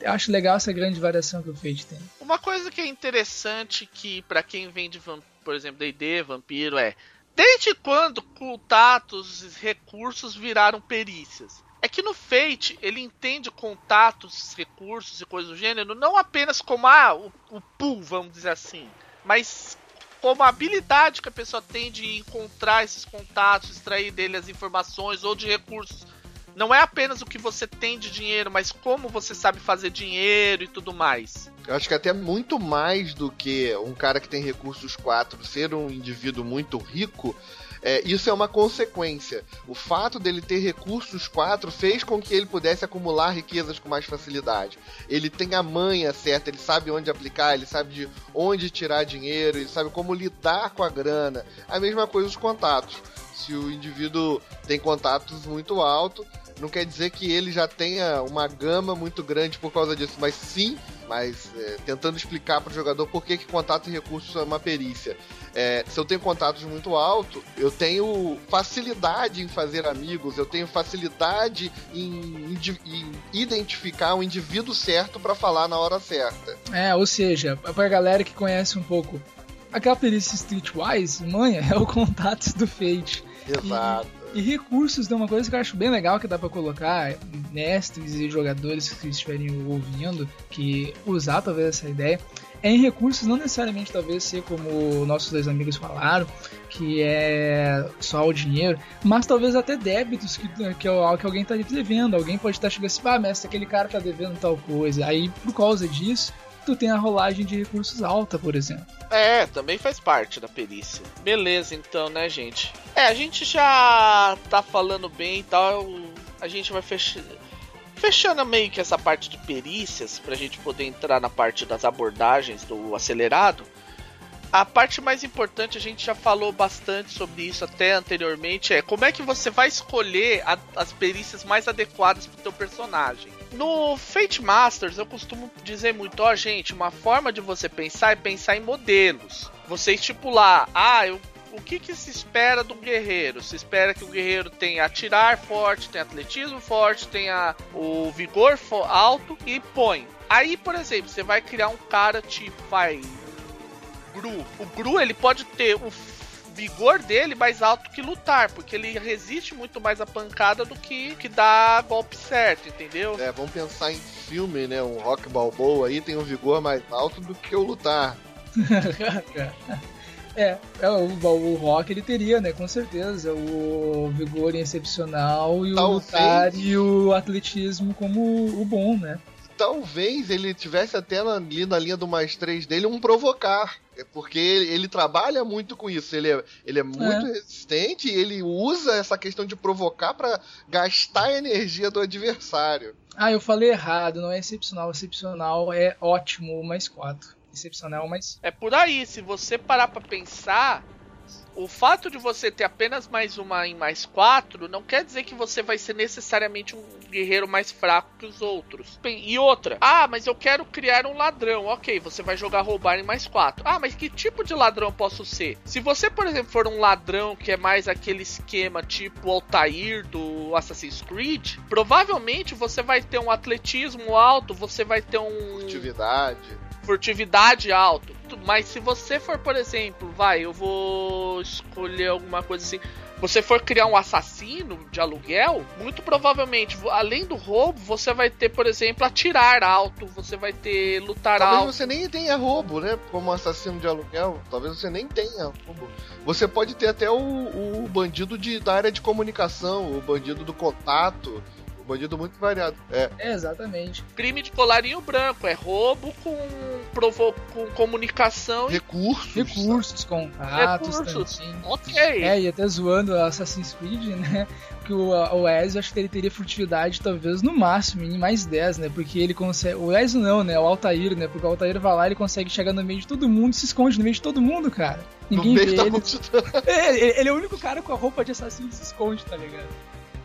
Eu acho legal essa grande variação que o Fate tem. Uma coisa que é interessante que para quem vem de, por exemplo, D&D, Vampiro, é desde quando contatos, recursos viraram perícias? É que no Fate ele entende contatos, recursos e coisas do gênero não apenas como ah, o, o pool, vamos dizer assim, mas como a habilidade que a pessoa tem de encontrar esses contatos, extrair dele as informações ou de recursos não é apenas o que você tem de dinheiro, mas como você sabe fazer dinheiro e tudo mais. Eu acho que até muito mais do que um cara que tem recursos 4 ser um indivíduo muito rico, é, isso é uma consequência. O fato dele ter recursos 4 fez com que ele pudesse acumular riquezas com mais facilidade. Ele tem a manha certa, ele sabe onde aplicar, ele sabe de onde tirar dinheiro, ele sabe como lidar com a grana. A mesma coisa os contatos. Se o indivíduo tem contatos muito alto, não quer dizer que ele já tenha uma gama muito grande por causa disso, mas sim, mas é, tentando explicar para o jogador por que, que contato e recurso é uma perícia. É, se eu tenho contatos muito alto, eu tenho facilidade em fazer amigos, eu tenho facilidade em, em identificar o indivíduo certo para falar na hora certa. É, ou seja, para a galera que conhece um pouco aquela perícia Streetwise, manha, é o contato do Fate. Exato. E recursos é uma coisa que eu acho bem legal que dá para colocar mestres e jogadores que estiverem ouvindo, que usar talvez essa ideia. É em recursos, não necessariamente talvez ser como nossos dois amigos falaram, que é só o dinheiro, mas talvez até débitos que, que, que alguém tá devendo. Alguém pode estar chegando assim, ah, mestre, aquele cara tá devendo tal coisa. Aí, por causa disso, tu tem a rolagem de recursos alta, por exemplo. É, também faz parte da perícia. Beleza, então, né, gente? É, a gente já tá falando bem e tal. A gente vai fechar. Fechando meio que essa parte de perícias, pra gente poder entrar na parte das abordagens do acelerado. A parte mais importante, a gente já falou bastante sobre isso até anteriormente, é como é que você vai escolher a, as perícias mais adequadas para o teu personagem. No Fate Masters, eu costumo dizer muito, ó, oh, gente, uma forma de você pensar é pensar em modelos. Você estipular, ah, eu o que, que, se espera do guerreiro? Se espera que o guerreiro tenha atirar forte, tenha atletismo forte, tenha o vigor alto e põe. Aí, por exemplo, você vai criar um cara tipo, vai, Gru. O Gru ele pode ter o vigor dele mais alto que lutar, porque ele resiste muito mais a pancada do que que dá golpe certo, entendeu? É, vamos pensar em filme, né? Um Rock Balboa aí tem um vigor mais alto do que o lutar. é, é o, o Rock ele teria, né? Com certeza. O vigor excepcional e o lutar e o atletismo como o bom, né? talvez ele tivesse até ali na linha do mais 3 dele um provocar. É porque ele, ele, trabalha muito com isso. Ele é, ele é muito é. resistente e ele usa essa questão de provocar para gastar a energia do adversário. Ah, eu falei errado. Não é excepcional. Excepcional é ótimo, mais 4. Excepcional, mais. É por aí. Se você parar pra pensar, o fato de você ter apenas mais uma em mais quatro não quer dizer que você vai ser necessariamente um guerreiro mais fraco que os outros. E outra, ah, mas eu quero criar um ladrão. Ok, você vai jogar roubar em mais quatro. Ah, mas que tipo de ladrão posso ser? Se você, por exemplo, for um ladrão que é mais aquele esquema tipo Altair do Assassin's Creed, provavelmente você vai ter um atletismo alto, você vai ter um. Furtividade furtividade alto. Mas se você for, por exemplo, vai, eu vou escolher alguma coisa assim. Você for criar um assassino de aluguel, muito provavelmente, além do roubo, você vai ter, por exemplo, atirar alto, você vai ter lutar Talvez alto. Talvez você nem tenha roubo, né? Como assassino de aluguel. Talvez você nem tenha roubo. Você pode ter até o, o bandido de, da área de comunicação, o bandido do contato bandido muito variado. É. é. exatamente. Crime de colarinho branco, é roubo com, provo com comunicação recursos. Recursos, contatos. Recursos. Também. Ok. É, e até zoando Assassin's Creed, né? Que o, o Ezio, acho que ele teria furtividade talvez no máximo, em mais 10, né? Porque ele consegue. O Ezio não, né? O Altair, né? Porque o Altair vai lá ele consegue chegar no meio de todo mundo e se esconde no meio de todo mundo, cara. Ninguém vê ele. É, ele é o único cara com a roupa de assassino que se esconde, tá ligado?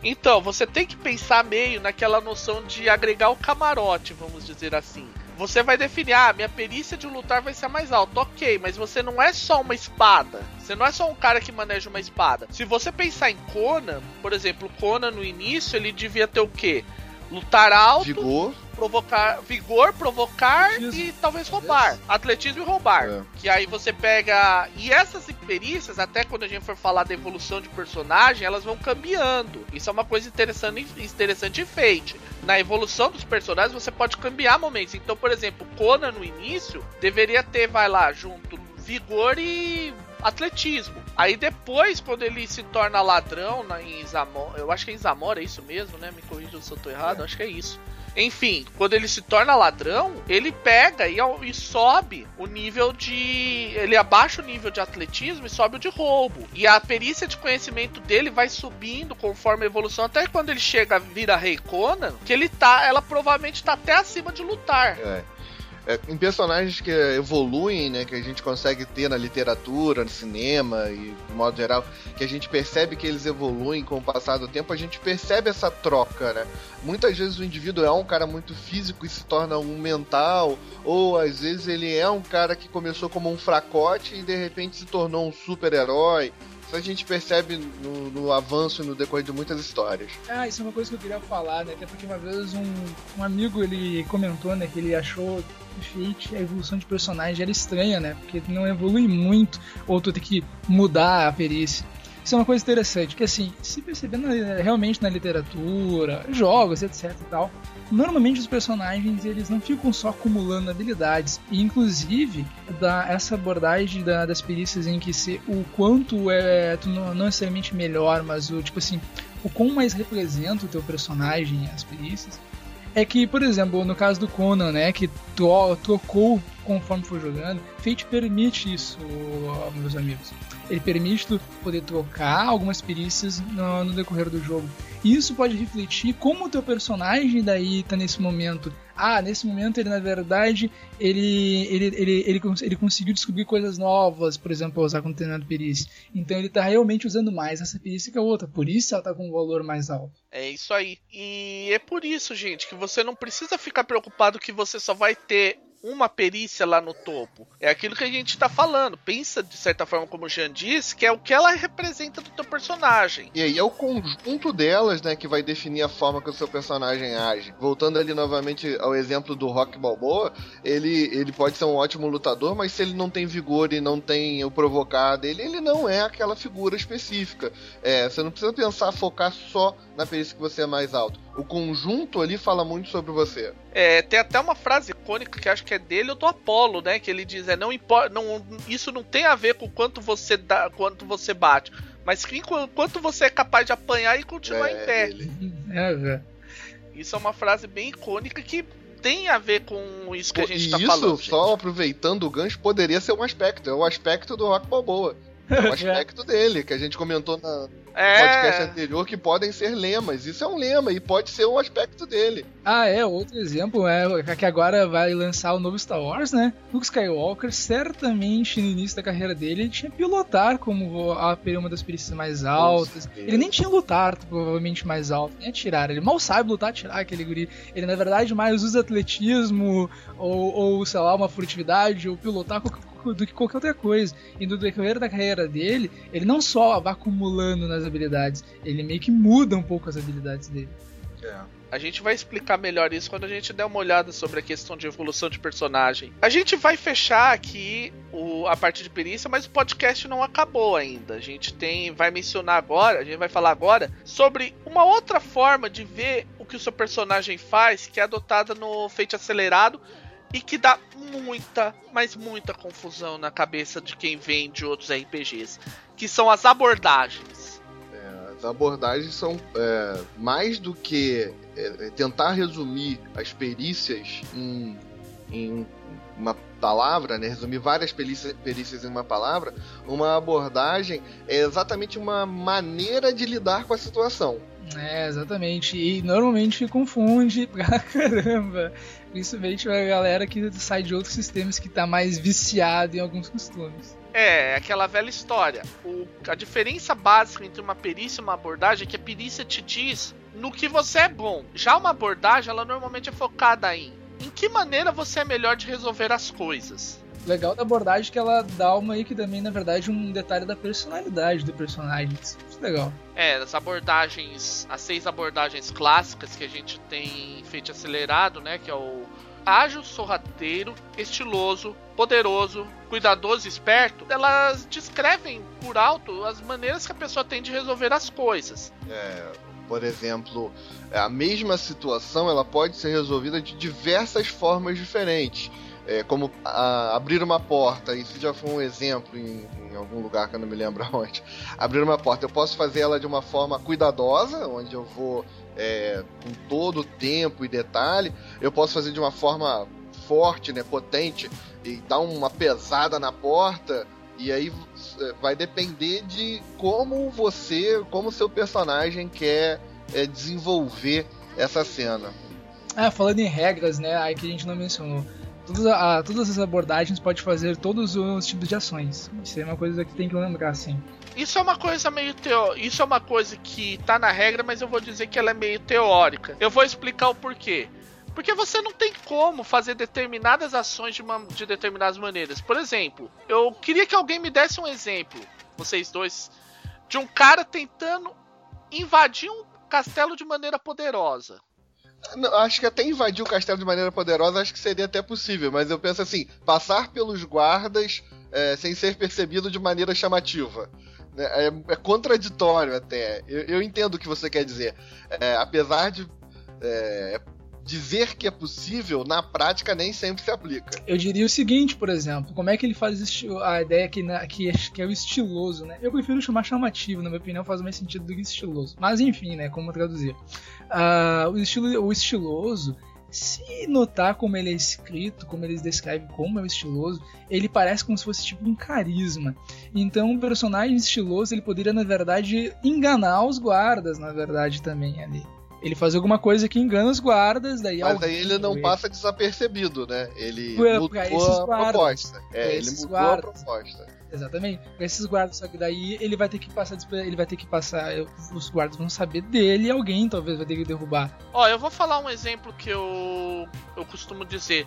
Então, você tem que pensar meio naquela noção de agregar o camarote, vamos dizer assim. Você vai definir, ah, minha perícia de lutar vai ser mais alta. Ok, mas você não é só uma espada. Você não é só um cara que maneja uma espada. Se você pensar em Conan, por exemplo, Conan no início, ele devia ter o quê? Lutar alto. Vigor provocar vigor, provocar e talvez roubar. Atletismo e roubar. É. Que aí você pega. E essas perícias, até quando a gente for falar da evolução de personagem, elas vão cambiando. Isso é uma coisa interessante, interessante e feite. Na evolução dos personagens, você pode cambiar momentos. Então, por exemplo, Conan no início deveria ter, vai lá, junto vigor e atletismo. Aí depois, quando ele se torna ladrão na, em Zamora, eu acho que é em Zamora, é isso mesmo, né? Me corrija se eu tô errado, é. acho que é isso. Enfim, quando ele se torna ladrão, ele pega e, e, sobe o nível de. Ele abaixa o nível de atletismo e sobe o de roubo. E a perícia de conhecimento dele vai subindo conforme a evolução, até quando ele chega vira Rei Conan, que ele tá. Ela provavelmente tá até acima de lutar. É é, em personagens que evoluem, né, que a gente consegue ter na literatura, no cinema e de modo geral, que a gente percebe que eles evoluem com o passar do tempo, a gente percebe essa troca, né? Muitas vezes o indivíduo é um cara muito físico e se torna um mental, ou às vezes ele é um cara que começou como um fracote e de repente se tornou um super-herói a gente percebe no, no avanço no decorrer de muitas histórias. Ah, isso é uma coisa que eu queria falar, né? Até porque uma vez um, um amigo ele comentou, né, que ele achou que a evolução de personagem era estranha, né? Porque não evolui muito, ou tu tem que mudar a perícia. isso é uma coisa interessante, que assim, se percebendo realmente na literatura, jogos, etc e tal, normalmente os personagens eles não ficam só acumulando habilidades, e inclusive da, essa abordagem da, das perícias em que se, o quanto é tu não, não necessariamente melhor, mas o tipo assim, o quão mais representa o teu personagem as perícias, é que, por exemplo, no caso do Conan, né, que trocou conforme for jogando, Fate permite isso, meus amigos. Ele permite tu poder trocar algumas perícias no, no decorrer do jogo. E isso pode refletir como o teu personagem daí tá nesse momento. Ah, nesse momento ele na verdade ele ele, ele, ele, ele conseguiu descobrir coisas novas, por exemplo, usar com determinada perícia. Então ele tá realmente usando mais essa perícia que a outra, por isso ela tá com um valor mais alto. É isso aí. E é por isso, gente, que você não precisa ficar preocupado que você só vai ter uma perícia lá no topo. É aquilo que a gente tá falando. Pensa, de certa forma, como o Jean disse, que é o que ela representa do teu personagem. E aí é o conjunto delas, né, que vai definir a forma que o seu personagem age. Voltando ali novamente ao exemplo do Rock Balboa, ele, ele pode ser um ótimo lutador, mas se ele não tem vigor e não tem o provocar dele, ele não é aquela figura específica. É, você não precisa pensar, focar só na perícia que você é mais alto. O conjunto ali fala muito sobre você. É, tem até uma frase icônica que acho que é dele ou do Apolo, né? Que ele diz: é, não importa, não, isso não tem a ver com quanto você dá, quanto você bate, mas quanto você é capaz de apanhar e continuar é, em pé. É, é, isso é uma frase bem icônica que tem a ver com isso que a gente e tá isso, falando. Isso, só aproveitando o gancho, poderia ser um aspecto. É o aspecto do Rock Balboa. É o aspecto dele, que a gente comentou na, é... podcast anterior que podem ser lemas. Isso é um lema e pode ser um aspecto dele. Ah, é. Outro exemplo é que agora vai lançar o novo Star Wars, né? Luke Skywalker, certamente no início da carreira dele, ele tinha pilotar como a, uma das perícias mais altas. Ele nem tinha lutar, provavelmente mais alto, nem atirar. Ele mal sabe lutar, atirar aquele guri. Ele, na verdade, mais usa atletismo ou, ou sei lá, uma furtividade ou pilotar do que qualquer outra coisa. E no decorrer da carreira dele, ele não só vai acumulando nas habilidades, ele meio que muda um pouco as habilidades dele. É. A gente vai explicar melhor isso quando a gente der uma olhada sobre a questão de evolução de personagem. A gente vai fechar aqui o, a parte de perícia, mas o podcast não acabou ainda. A gente tem, vai mencionar agora, a gente vai falar agora sobre uma outra forma de ver o que o seu personagem faz, que é adotada no Feito Acelerado, e que dá muita, mas muita confusão na cabeça de quem vem de outros RPGs, que são as abordagens. É, abordagens são é, mais do que é, tentar resumir as perícias em, em uma palavra, né? resumir várias perícias, perícias em uma palavra, uma abordagem é exatamente uma maneira de lidar com a situação. É, exatamente. E normalmente confunde pra caramba. Principalmente a galera que sai de outros sistemas que tá mais viciado em alguns costumes. É, aquela velha história. O, a diferença básica entre uma perícia e uma abordagem é que a perícia te diz no que você é bom. Já uma abordagem, ela normalmente é focada em em que maneira você é melhor de resolver as coisas. Legal da abordagem que ela dá uma aí que também, na verdade, um detalhe da personalidade do personagem. Isso é legal. É, as abordagens, as seis abordagens clássicas que a gente tem feito acelerado, né? Que é o ágil, sorrateiro, estiloso, poderoso, cuidadoso e esperto, elas descrevem por alto as maneiras que a pessoa tem de resolver as coisas. É, por exemplo, a mesma situação ela pode ser resolvida de diversas formas diferentes. É, como a, abrir uma porta, isso já foi um exemplo em, em, algum lugar que eu não me lembro onde. Abrir uma porta, eu posso fazer ela de uma forma cuidadosa, onde eu vou é, com todo o tempo e detalhe. Eu posso fazer de uma forma forte, né, potente, e dar uma pesada na porta. E aí é, vai depender de como você, como seu personagem quer é, desenvolver essa cena. Ah, falando em regras, né? Aí que a gente não mencionou. Todas, a, todas as abordagens pode fazer todos os tipos de ações. Isso é uma coisa que tem que lembrar, assim. Isso é uma coisa meio teo... Isso é uma coisa que tá na regra, mas eu vou dizer que ela é meio teórica. Eu vou explicar o porquê. Porque você não tem como fazer determinadas ações de, uma, de determinadas maneiras. Por exemplo, eu queria que alguém me desse um exemplo, vocês dois, de um cara tentando invadir um castelo de maneira poderosa. Acho que até invadir o castelo de maneira poderosa acho que seria até possível, mas eu penso assim, passar pelos guardas é, sem ser percebido de maneira chamativa. É, é contraditório até. Eu, eu, entendo o que você quer dizer. É, apesar de é, dizer que é possível, na prática nem sempre se aplica. Eu diria o seguinte, por exemplo, como é que ele faz a ideia que, que, é, que é o estiloso, né? Eu prefiro chamar chamativo, na minha opinião faz mais sentido do que estiloso. Mas enfim, né? Como traduzir? Uh, o, estilo, o estiloso se notar como ele é escrito, como eles descrevem como é o estiloso, ele parece como se fosse tipo um carisma. Então, um personagem estiloso, ele poderia, na verdade, enganar os guardas, na verdade, também ali. Ele faz alguma coisa que engana os guardas, daí Mas aí ele não ele. passa desapercebido, né? Ele Foi, mudou a guardas, proposta. É, ele mudou guardas. a proposta. Exatamente. Pra esses guardas, só que daí ele vai ter que passar, ele vai ter que passar, os guardas vão saber dele e alguém talvez vai ter que derrubar. Ó, eu vou falar um exemplo que eu eu costumo dizer.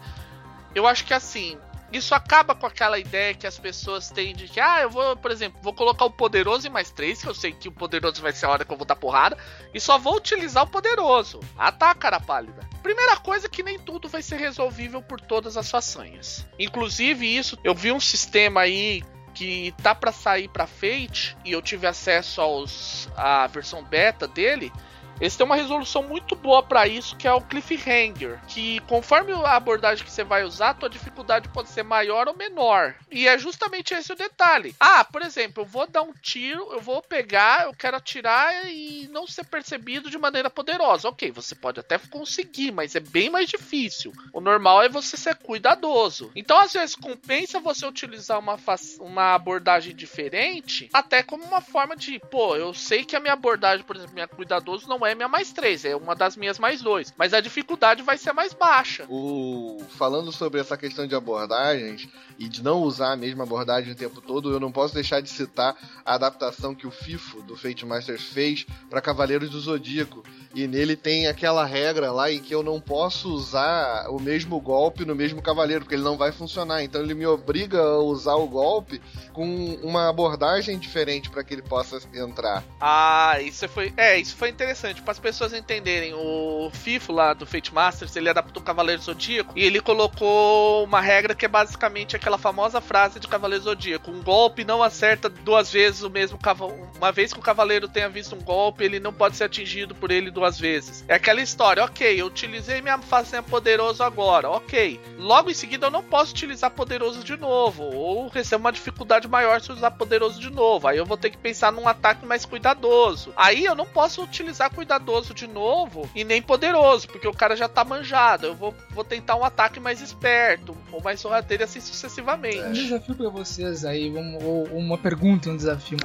Eu acho que assim, isso acaba com aquela ideia que as pessoas têm de que, ah, eu vou, por exemplo, vou colocar o poderoso em mais três, que eu sei que o poderoso vai ser a hora que eu vou dar porrada, e só vou utilizar o poderoso. Ah tá, cara pálida. Primeira coisa que nem tudo vai ser resolvível por todas as façanhas. Inclusive, isso, eu vi um sistema aí que tá para sair para Fate e eu tive acesso aos a versão beta dele esse tem uma resolução muito boa para isso, que é o cliffhanger, que conforme a abordagem que você vai usar, a tua dificuldade pode ser maior ou menor. E é justamente esse o detalhe. Ah, por exemplo, eu vou dar um tiro, eu vou pegar, eu quero atirar e não ser percebido de maneira poderosa. OK, você pode até conseguir, mas é bem mais difícil. O normal é você ser cuidadoso. Então, às vezes compensa você utilizar uma uma abordagem diferente, até como uma forma de, pô, eu sei que a minha abordagem, por exemplo, minha cuidadoso não é minha mais 3, é uma das minhas mais 2. Mas a dificuldade vai ser mais baixa. O... Falando sobre essa questão de abordagens e de não usar a mesma abordagem o tempo todo, eu não posso deixar de citar a adaptação que o FIFO do Fate Masters fez para Cavaleiros do Zodíaco. E nele tem aquela regra lá em que eu não posso usar o mesmo golpe no mesmo cavaleiro, porque ele não vai funcionar. Então ele me obriga a usar o golpe com uma abordagem diferente para que ele possa entrar. Ah, isso foi, é, isso foi interessante interessante para as pessoas entenderem. O FIFO lá do Fate Masters, ele adaptou o Cavaleiro Zodíaco e ele colocou uma regra que é basicamente aquela famosa frase de Cavaleiro Zodíaco: um golpe não acerta duas vezes o mesmo cavaleiro. Uma vez que o cavaleiro tenha visto um golpe, ele não pode ser atingido por ele duas vezes. É aquela história, ok, eu utilizei minha façanha poderoso agora, ok. Logo em seguida eu não posso utilizar poderoso de novo, ou receber uma dificuldade maior se usar poderoso de novo. Aí eu vou ter que pensar num ataque mais cuidadoso. Aí eu não posso utilizar cuidadoso cuidadoso de novo e nem poderoso, porque o cara já tá manjado. Eu vou, vou tentar um ataque mais esperto, ou mais sorrateiro assim sucessivamente. Um desafio para vocês aí, um, uma pergunta, um desafio.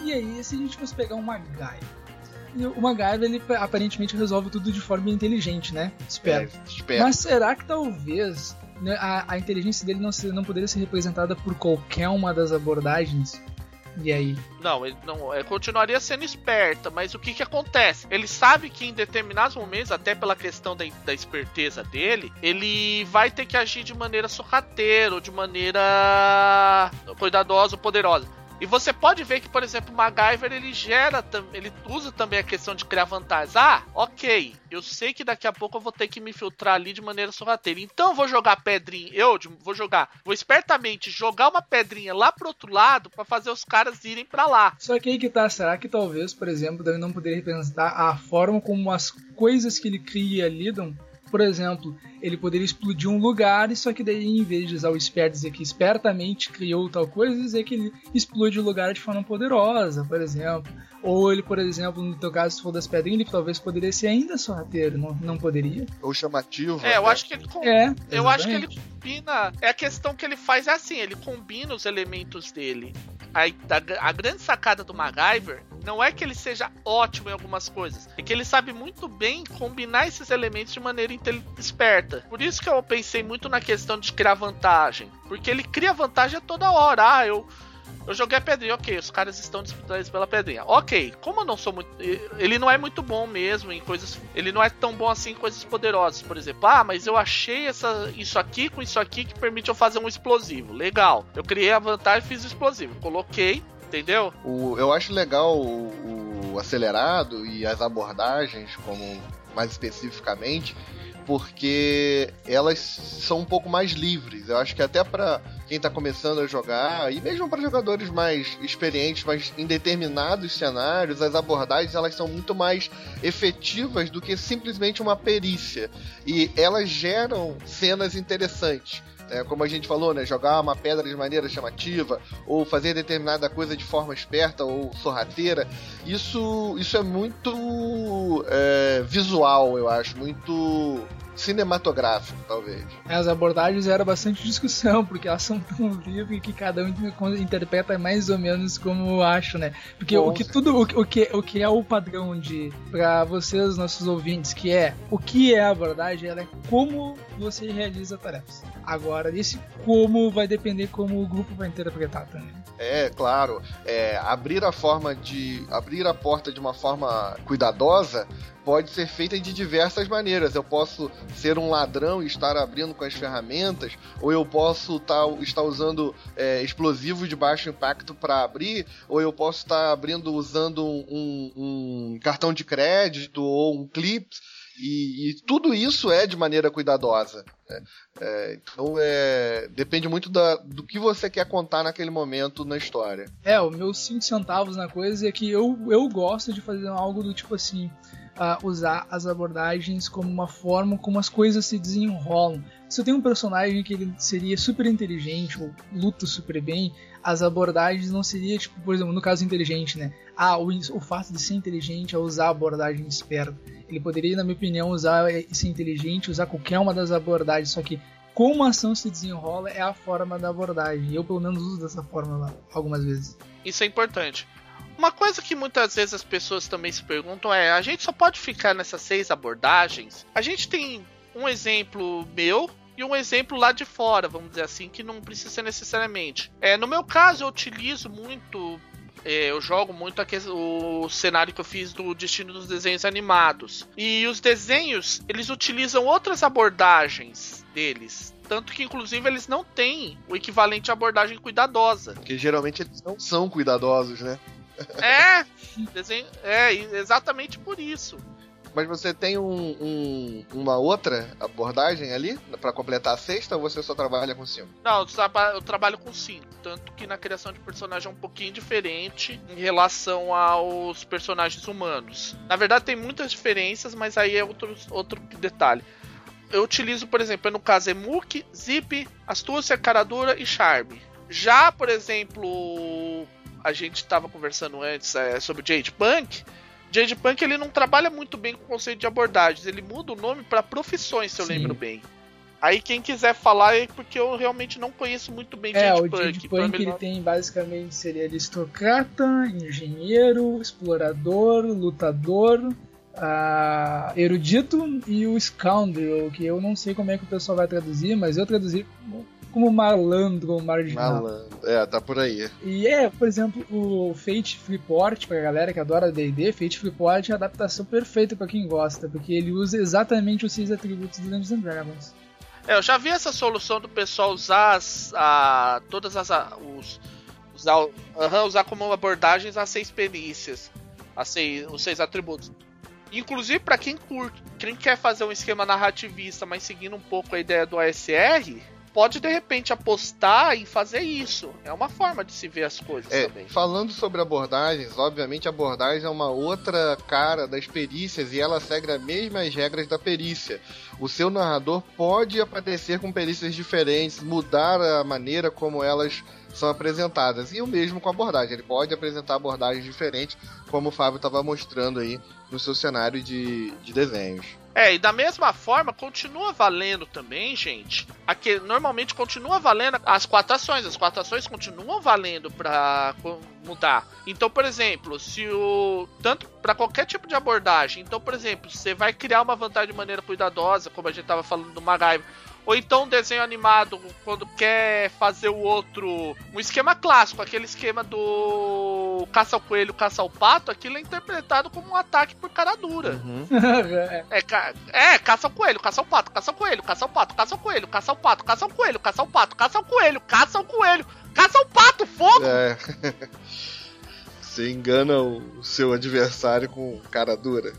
E aí, se a gente fosse pegar um MacGyver? o MacGyver ele aparentemente resolve tudo de forma inteligente, né? Espero. É, espero. Mas será que talvez né, a, a, inteligência dele não, não poderia ser representada por qualquer uma das abordagens? E aí? Não, ele não é, continuaria sendo esperta, mas o que que acontece? Ele sabe que em determinados momentos, até pela questão da, da esperteza dele, ele vai ter que agir de maneira sorrateira, ou de maneira cuidadosa ou poderosa. E você pode ver que, por exemplo, o MacGyver ele gera, ele usa também a questão de criar vantagens. Ah, ok, eu sei que daqui a pouco eu vou ter que me filtrar ali de maneira sorrateira. Então eu vou jogar pedrinha, eu vou jogar, vou espertamente jogar uma pedrinha lá pro outro lado para fazer os caras irem para lá. Só que aí que tá, será que talvez, por exemplo, deve não poderia representar a forma como as coisas que ele cria lidam por exemplo, ele poderia explodir um lugar, só que daí, em vez de usar o esperto dizer que espertamente criou tal coisa, dizer que ele explode o lugar de forma poderosa, por exemplo. Ou ele, por exemplo, no teu caso, se for das pedrinhas, ele talvez poderia ser ainda sorrateiro, não, não poderia? Ou chamativo. É, eu né? acho que ele. Com... É, eu acho que ele combina. É a questão que ele faz é assim: ele combina os elementos dele. A, a, a grande sacada do MacGyver não é que ele seja ótimo em algumas coisas, é que ele sabe muito bem combinar esses elementos de maneira esperta. Por isso que eu pensei muito na questão de criar vantagem, porque ele cria vantagem a toda hora. Ah, eu eu joguei a pedrinha, ok, os caras estão disputando pela pedrinha. Ok, como eu não sou muito. Ele não é muito bom mesmo em coisas. Ele não é tão bom assim em coisas poderosas, por exemplo. Ah, mas eu achei essa, isso aqui com isso aqui que permite eu fazer um explosivo. Legal. Eu criei a vantagem e fiz o explosivo. Coloquei, entendeu? O, eu acho legal o, o acelerado e as abordagens, como mais especificamente, porque elas são um pouco mais livres. Eu acho que até para quem tá começando a jogar, e mesmo para jogadores mais experientes, mas em determinados cenários, as abordagens elas são muito mais efetivas do que simplesmente uma perícia. E elas geram cenas interessantes. É, como a gente falou, né? Jogar uma pedra de maneira chamativa, ou fazer determinada coisa de forma esperta ou sorrateira. Isso, isso é muito é, visual, eu acho, muito cinematográfico, talvez. As abordagens eram bastante discussão, porque elas são tão livres que cada um interpreta mais ou menos como acha, né? Porque Bom, o que tudo o, o, que o que é o padrão de para vocês nossos ouvintes, que é o que é a abordagem, ela é como você realiza tarefas. Agora, esse como vai depender como o grupo vai interpretar também. É, claro. É, abrir a forma de abrir a porta de uma forma cuidadosa pode ser feita de diversas maneiras. Eu posso ser um ladrão e estar abrindo com as ferramentas, ou eu posso tá, estar usando é, explosivo de baixo impacto para abrir, ou eu posso estar abrindo usando um, um, cartão de crédito ou um clip. E, e, tudo isso é de maneira cuidadosa. Né? É, então é, depende muito da, do que você quer contar naquele momento na história. É, os meus 5 centavos na coisa é que eu, eu gosto de fazer algo do tipo assim uh, usar as abordagens como uma forma como as coisas se desenrolam. Se eu tenho um personagem que ele seria super inteligente ou luta super bem, as abordagens não seria tipo, por exemplo, no caso inteligente, né? Ah, o, o fato de ser inteligente é usar a abordagem esperta. Ele poderia, na minha opinião, usar ser inteligente, usar qualquer uma das abordagens, só que como a ação se desenrola é a forma da abordagem. Eu pelo menos uso dessa forma algumas vezes. Isso é importante. Uma coisa que muitas vezes as pessoas também se perguntam é: a gente só pode ficar nessas seis abordagens? A gente tem um exemplo meu e um exemplo lá de fora, vamos dizer assim, que não precisa necessariamente. É, no meu caso, eu utilizo muito. É, eu jogo muito o cenário que eu fiz do Destino dos Desenhos Animados. E os desenhos, eles utilizam outras abordagens deles. Tanto que, inclusive, eles não têm o equivalente à abordagem cuidadosa. Porque geralmente eles não são cuidadosos, né? É, desenho, é exatamente por isso. Mas você tem um, um, uma outra abordagem ali para completar a sexta ou você só trabalha com cinco? Não, eu, traba eu trabalho com cinco. Tanto que na criação de personagem é um pouquinho diferente em relação aos personagens humanos. Na verdade, tem muitas diferenças, mas aí é outro, outro detalhe. Eu utilizo, por exemplo, no caso, Emuk, Zip, Astúcia, Caradura e Charme. Já, por exemplo, a gente estava conversando antes é, sobre o Jade Punk. Jade Punk ele não trabalha muito bem com o conceito de abordagens, ele muda o nome para profissões, se eu Sim. lembro bem. Aí quem quiser falar é porque eu realmente não conheço muito bem é, Jade o Punk. Jade Punk ele não... tem basicamente seria aristocrata, engenheiro, explorador, lutador, uh, erudito e o scoundrel, que eu não sei como é que o pessoal vai traduzir, mas eu traduzi como malandro ou marginal. Malandro, é, tá por aí. E é, por exemplo, o Fate Freeport, pra galera que adora D&D, Fate Freeport é a adaptação perfeita para quem gosta, porque ele usa exatamente os seis atributos de Dungeons and Dragons. É, eu já vi essa solução do pessoal usar as, a, todas as a, os usar, uhum, usar como abordagens as seis perícias, as seis, os seis atributos. Inclusive para quem curte, quem quer fazer um esquema narrativista, mas seguindo um pouco a ideia do ASR, pode de repente apostar em fazer isso. É uma forma de se ver as coisas é, também. Falando sobre abordagens, obviamente a abordagem é uma outra cara das perícias e ela segue as mesmas regras da perícia. O seu narrador pode aparecer com perícias diferentes, mudar a maneira como elas são apresentadas. E o mesmo com a abordagem. Ele pode apresentar abordagens diferentes, como o Fábio estava mostrando aí no seu cenário de, de desenhos. É, e da mesma forma, continua valendo também, gente. Aqui, normalmente continua valendo as quatro ações. As quatro ações continuam valendo para mudar. Então, por exemplo, se o. Tanto para qualquer tipo de abordagem. Então, por exemplo, você vai criar uma vantagem de maneira cuidadosa, como a gente estava falando do MacGyver ou então um desenho animado quando quer fazer o outro. Um esquema clássico, aquele esquema do caça ao coelho, caça ao pato, aquilo é interpretado como um ataque por cara dura. Uhum. é, é, caça ao coelho, caça ao pato, caça ao coelho, caça ao pato, caça ao coelho, caça ao pato, caça ao coelho, caça ao pato, caça ao coelho, caça ao coelho, caça ao pato, fogo! É. Você engana o seu adversário com cara dura.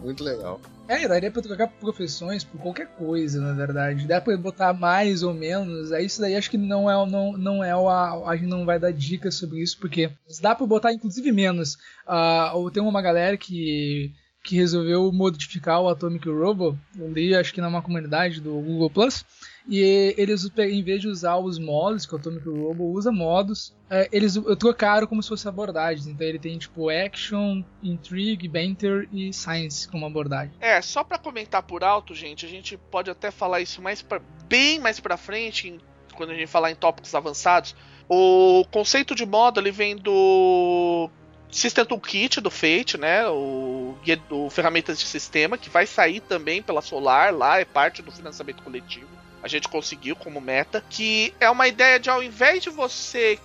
Muito legal. É, daria pra trocar profissões por qualquer coisa, na verdade. Dá pra botar mais ou menos. Aí isso daí acho que não é, não, não é o. A gente não vai dar dicas sobre isso, porque dá pra botar inclusive menos. Uh, tem uma galera que que resolveu modificar o Atomic Robo, dia acho que numa comunidade do Google Plus, e eles, em vez de usar os modos que o Atomic Robo usa modos, é, eles trocaram como se fosse abordagens. Então ele tem tipo Action, Intrigue, Banter e Science como abordagem. É, só para comentar por alto, gente, a gente pode até falar isso mais pra, bem mais para frente, quando a gente falar em tópicos avançados. O conceito de modo ele vem do System Toolkit do Fate, né? O do ferramentas de sistema que vai sair também pela Solar lá, é parte do financiamento coletivo. A gente conseguiu como meta, que é uma ideia de ao invés de você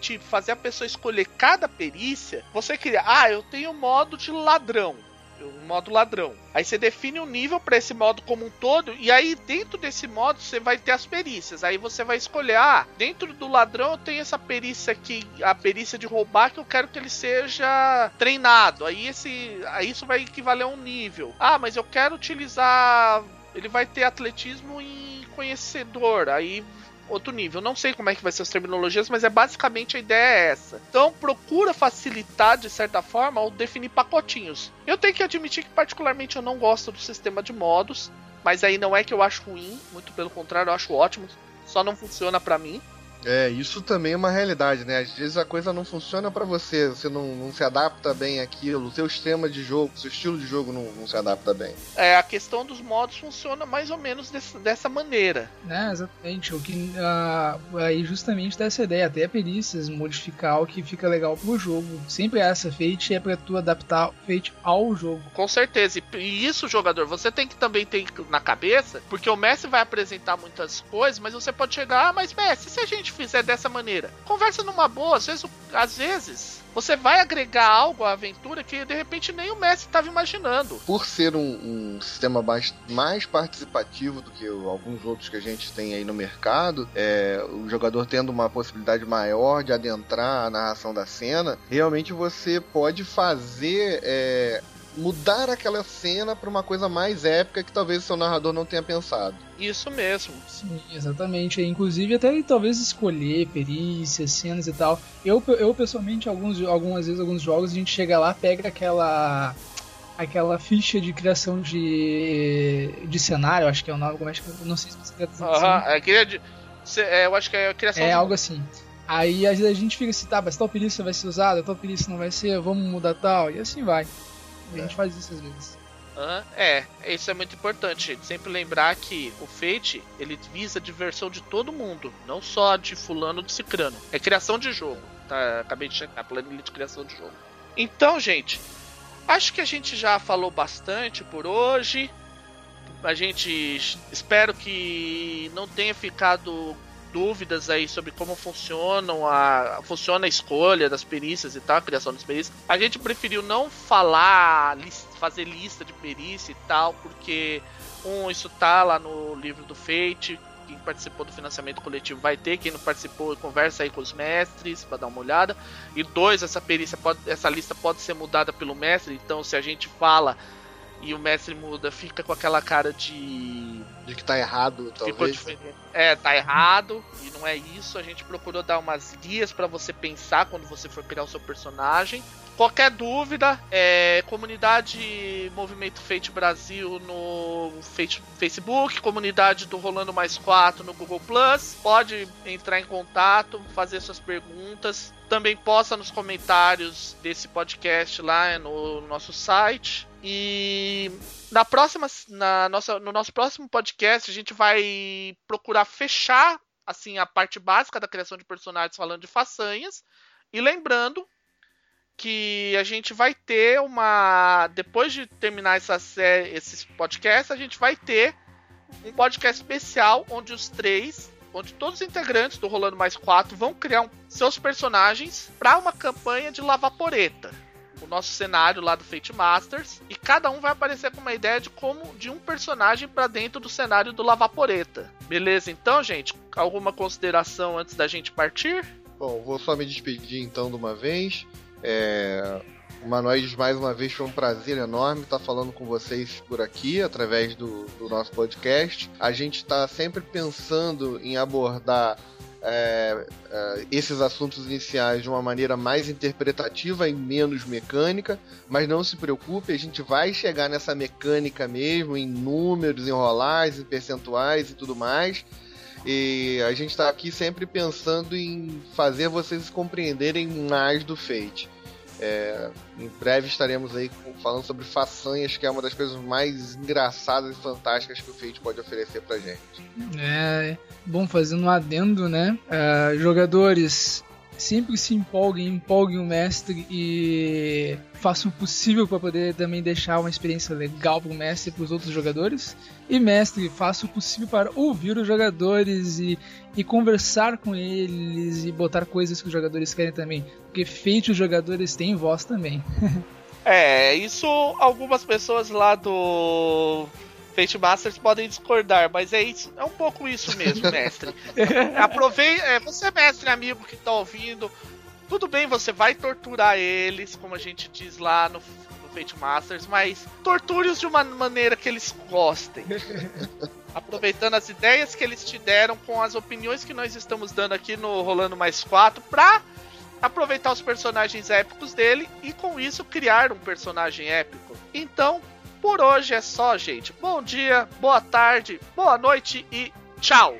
tipo, fazer a pessoa escolher cada perícia, você cria, ah, eu tenho modo de ladrão um modo ladrão. Aí você define um nível para esse modo como um todo, e aí dentro desse modo você vai ter as perícias. Aí você vai escolher, ah, dentro do ladrão eu tenho essa perícia aqui, a perícia de roubar, que eu quero que ele seja treinado. Aí esse, aí isso vai equivaler a um nível. Ah, mas eu quero utilizar, ele vai ter atletismo em conhecedor. Aí outro nível. Não sei como é que vai ser as terminologias, mas é basicamente a ideia é essa. Então procura facilitar de certa forma ao definir pacotinhos. Eu tenho que admitir que particularmente eu não gosto do sistema de modos, mas aí não é que eu acho ruim, muito pelo contrário, eu acho ótimo. Só não funciona para mim. É, isso também é uma realidade, né? Às vezes a coisa não funciona para você, você não, não, se adapta bem àquilo, o seu sistema de jogo, o seu estilo de jogo não, não, se adapta bem. É, a questão dos modos funciona mais ou menos desse, dessa maneira. É, exatamente. O que uh, aí justamente dessa ideia, até perícias, modificar o que fica legal pro jogo. Sempre essa, Fate é pra tu adaptar o Fate ao jogo. Com certeza. E isso, jogador, você tem que também ter na cabeça, porque o Messi vai apresentar muitas coisas, mas você pode chegar, ah, mas Messi, se a gente fizer dessa maneira. Conversa numa boa, às vezes, às vezes você vai agregar algo à aventura que de repente nem o Messi estava imaginando. Por ser um, um, sistema mais, mais participativo do que alguns outros que a gente tem aí no mercado, é, o jogador tendo uma possibilidade maior de adentrar a narração da cena, realmente você pode fazer é, mudar aquela cena para uma coisa mais épica que talvez o seu narrador não tenha pensado. Isso mesmo. Sim, exatamente. Inclusive até talvez escolher perícias, cenas e tal. Eu, eu pessoalmente, alguns, algumas vezes, alguns jogos, a gente chega lá, pega aquela aquela ficha de criação de, de cenário, acho que é o nome, como é que não sei se você quer dizer. Aham, uh -huh. é, de, é, eu acho que é a criação É de... algo assim. Aí às vezes a gente fica assim, tá, mas tal perícia vai ser usada, tal perícia não vai ser, vamos mudar tal, e assim vai. A gente faz isso às vezes. é, isso é muito importante. Sempre lembrar que o Fate ele visa a diversão de todo mundo, não só de fulano de cicrano. É criação de jogo, tá? Acabei de checar, planilha de criação de jogo. Então, gente, acho que a gente já falou bastante por hoje. A gente espero que não tenha ficado dúvidas aí sobre como funcionam a funciona a escolha das perícias e tal, a criação das perícias. A gente preferiu não falar, fazer lista de perícia e tal, porque um isso tá lá no livro do Fate, quem participou do financiamento coletivo vai ter, quem não participou conversa aí com os mestres para dar uma olhada. E dois, essa perícia pode, essa lista pode ser mudada pelo mestre, então se a gente fala e o mestre muda, fica com aquela cara de. De que tá errado, talvez. É, tá errado, e não é isso. A gente procurou dar umas guias para você pensar quando você for criar o seu personagem. Qualquer dúvida, é, comunidade Movimento Fate Brasil no Facebook, comunidade do Rolando Mais 4 no Google Plus. Pode entrar em contato, fazer suas perguntas. Também posta nos comentários desse podcast lá no nosso site. E na próxima, na nossa, no nosso próximo podcast, a gente vai procurar fechar assim a parte básica da criação de personagens falando de façanhas. E lembrando que a gente vai ter uma. Depois de terminar essa série, esses podcasts, a gente vai ter um podcast especial onde os três, onde todos os integrantes do Rolando Mais 4 vão criar um, seus personagens para uma campanha de lavaporeta o nosso cenário lá do Fate Masters e cada um vai aparecer com uma ideia de como de um personagem para dentro do cenário do Lavaporeta. Beleza, então, gente? Alguma consideração antes da gente partir? Bom, vou só me despedir então de uma vez. É... Humanoides, mais uma vez, foi um prazer enorme estar falando com vocês por aqui, através do, do nosso podcast. A gente está sempre pensando em abordar é, é, esses assuntos iniciais de uma maneira mais interpretativa e menos mecânica, mas não se preocupe, a gente vai chegar nessa mecânica mesmo, em números, em rolagens, em percentuais e tudo mais. E a gente está aqui sempre pensando em fazer vocês compreenderem mais do Fate. É, em breve estaremos aí falando sobre façanhas, que é uma das coisas mais engraçadas e fantásticas que o Fate pode oferecer pra gente. É, bom, fazendo um adendo, né? Uh, jogadores sempre se empolguem, empolguem o mestre e façam o possível para poder também deixar uma experiência legal para o mestre e para os outros jogadores. E mestre, faça o possível para ouvir os jogadores e, e conversar com eles e botar coisas que os jogadores querem também, porque feito os jogadores têm voz também. é, isso algumas pessoas lá do Fate Masters podem discordar, mas é isso, é um pouco isso mesmo, mestre. Aproveite, é, você é mestre amigo que tá ouvindo, tudo bem, você vai torturar eles, como a gente diz lá no, no Fate Masters, mas torture-os de uma maneira que eles gostem. Aproveitando as ideias que eles te deram com as opiniões que nós estamos dando aqui no Rolando Mais 4 pra aproveitar os personagens épicos dele e com isso criar um personagem épico. Então, por hoje é só, gente. Bom dia, boa tarde, boa noite e tchau!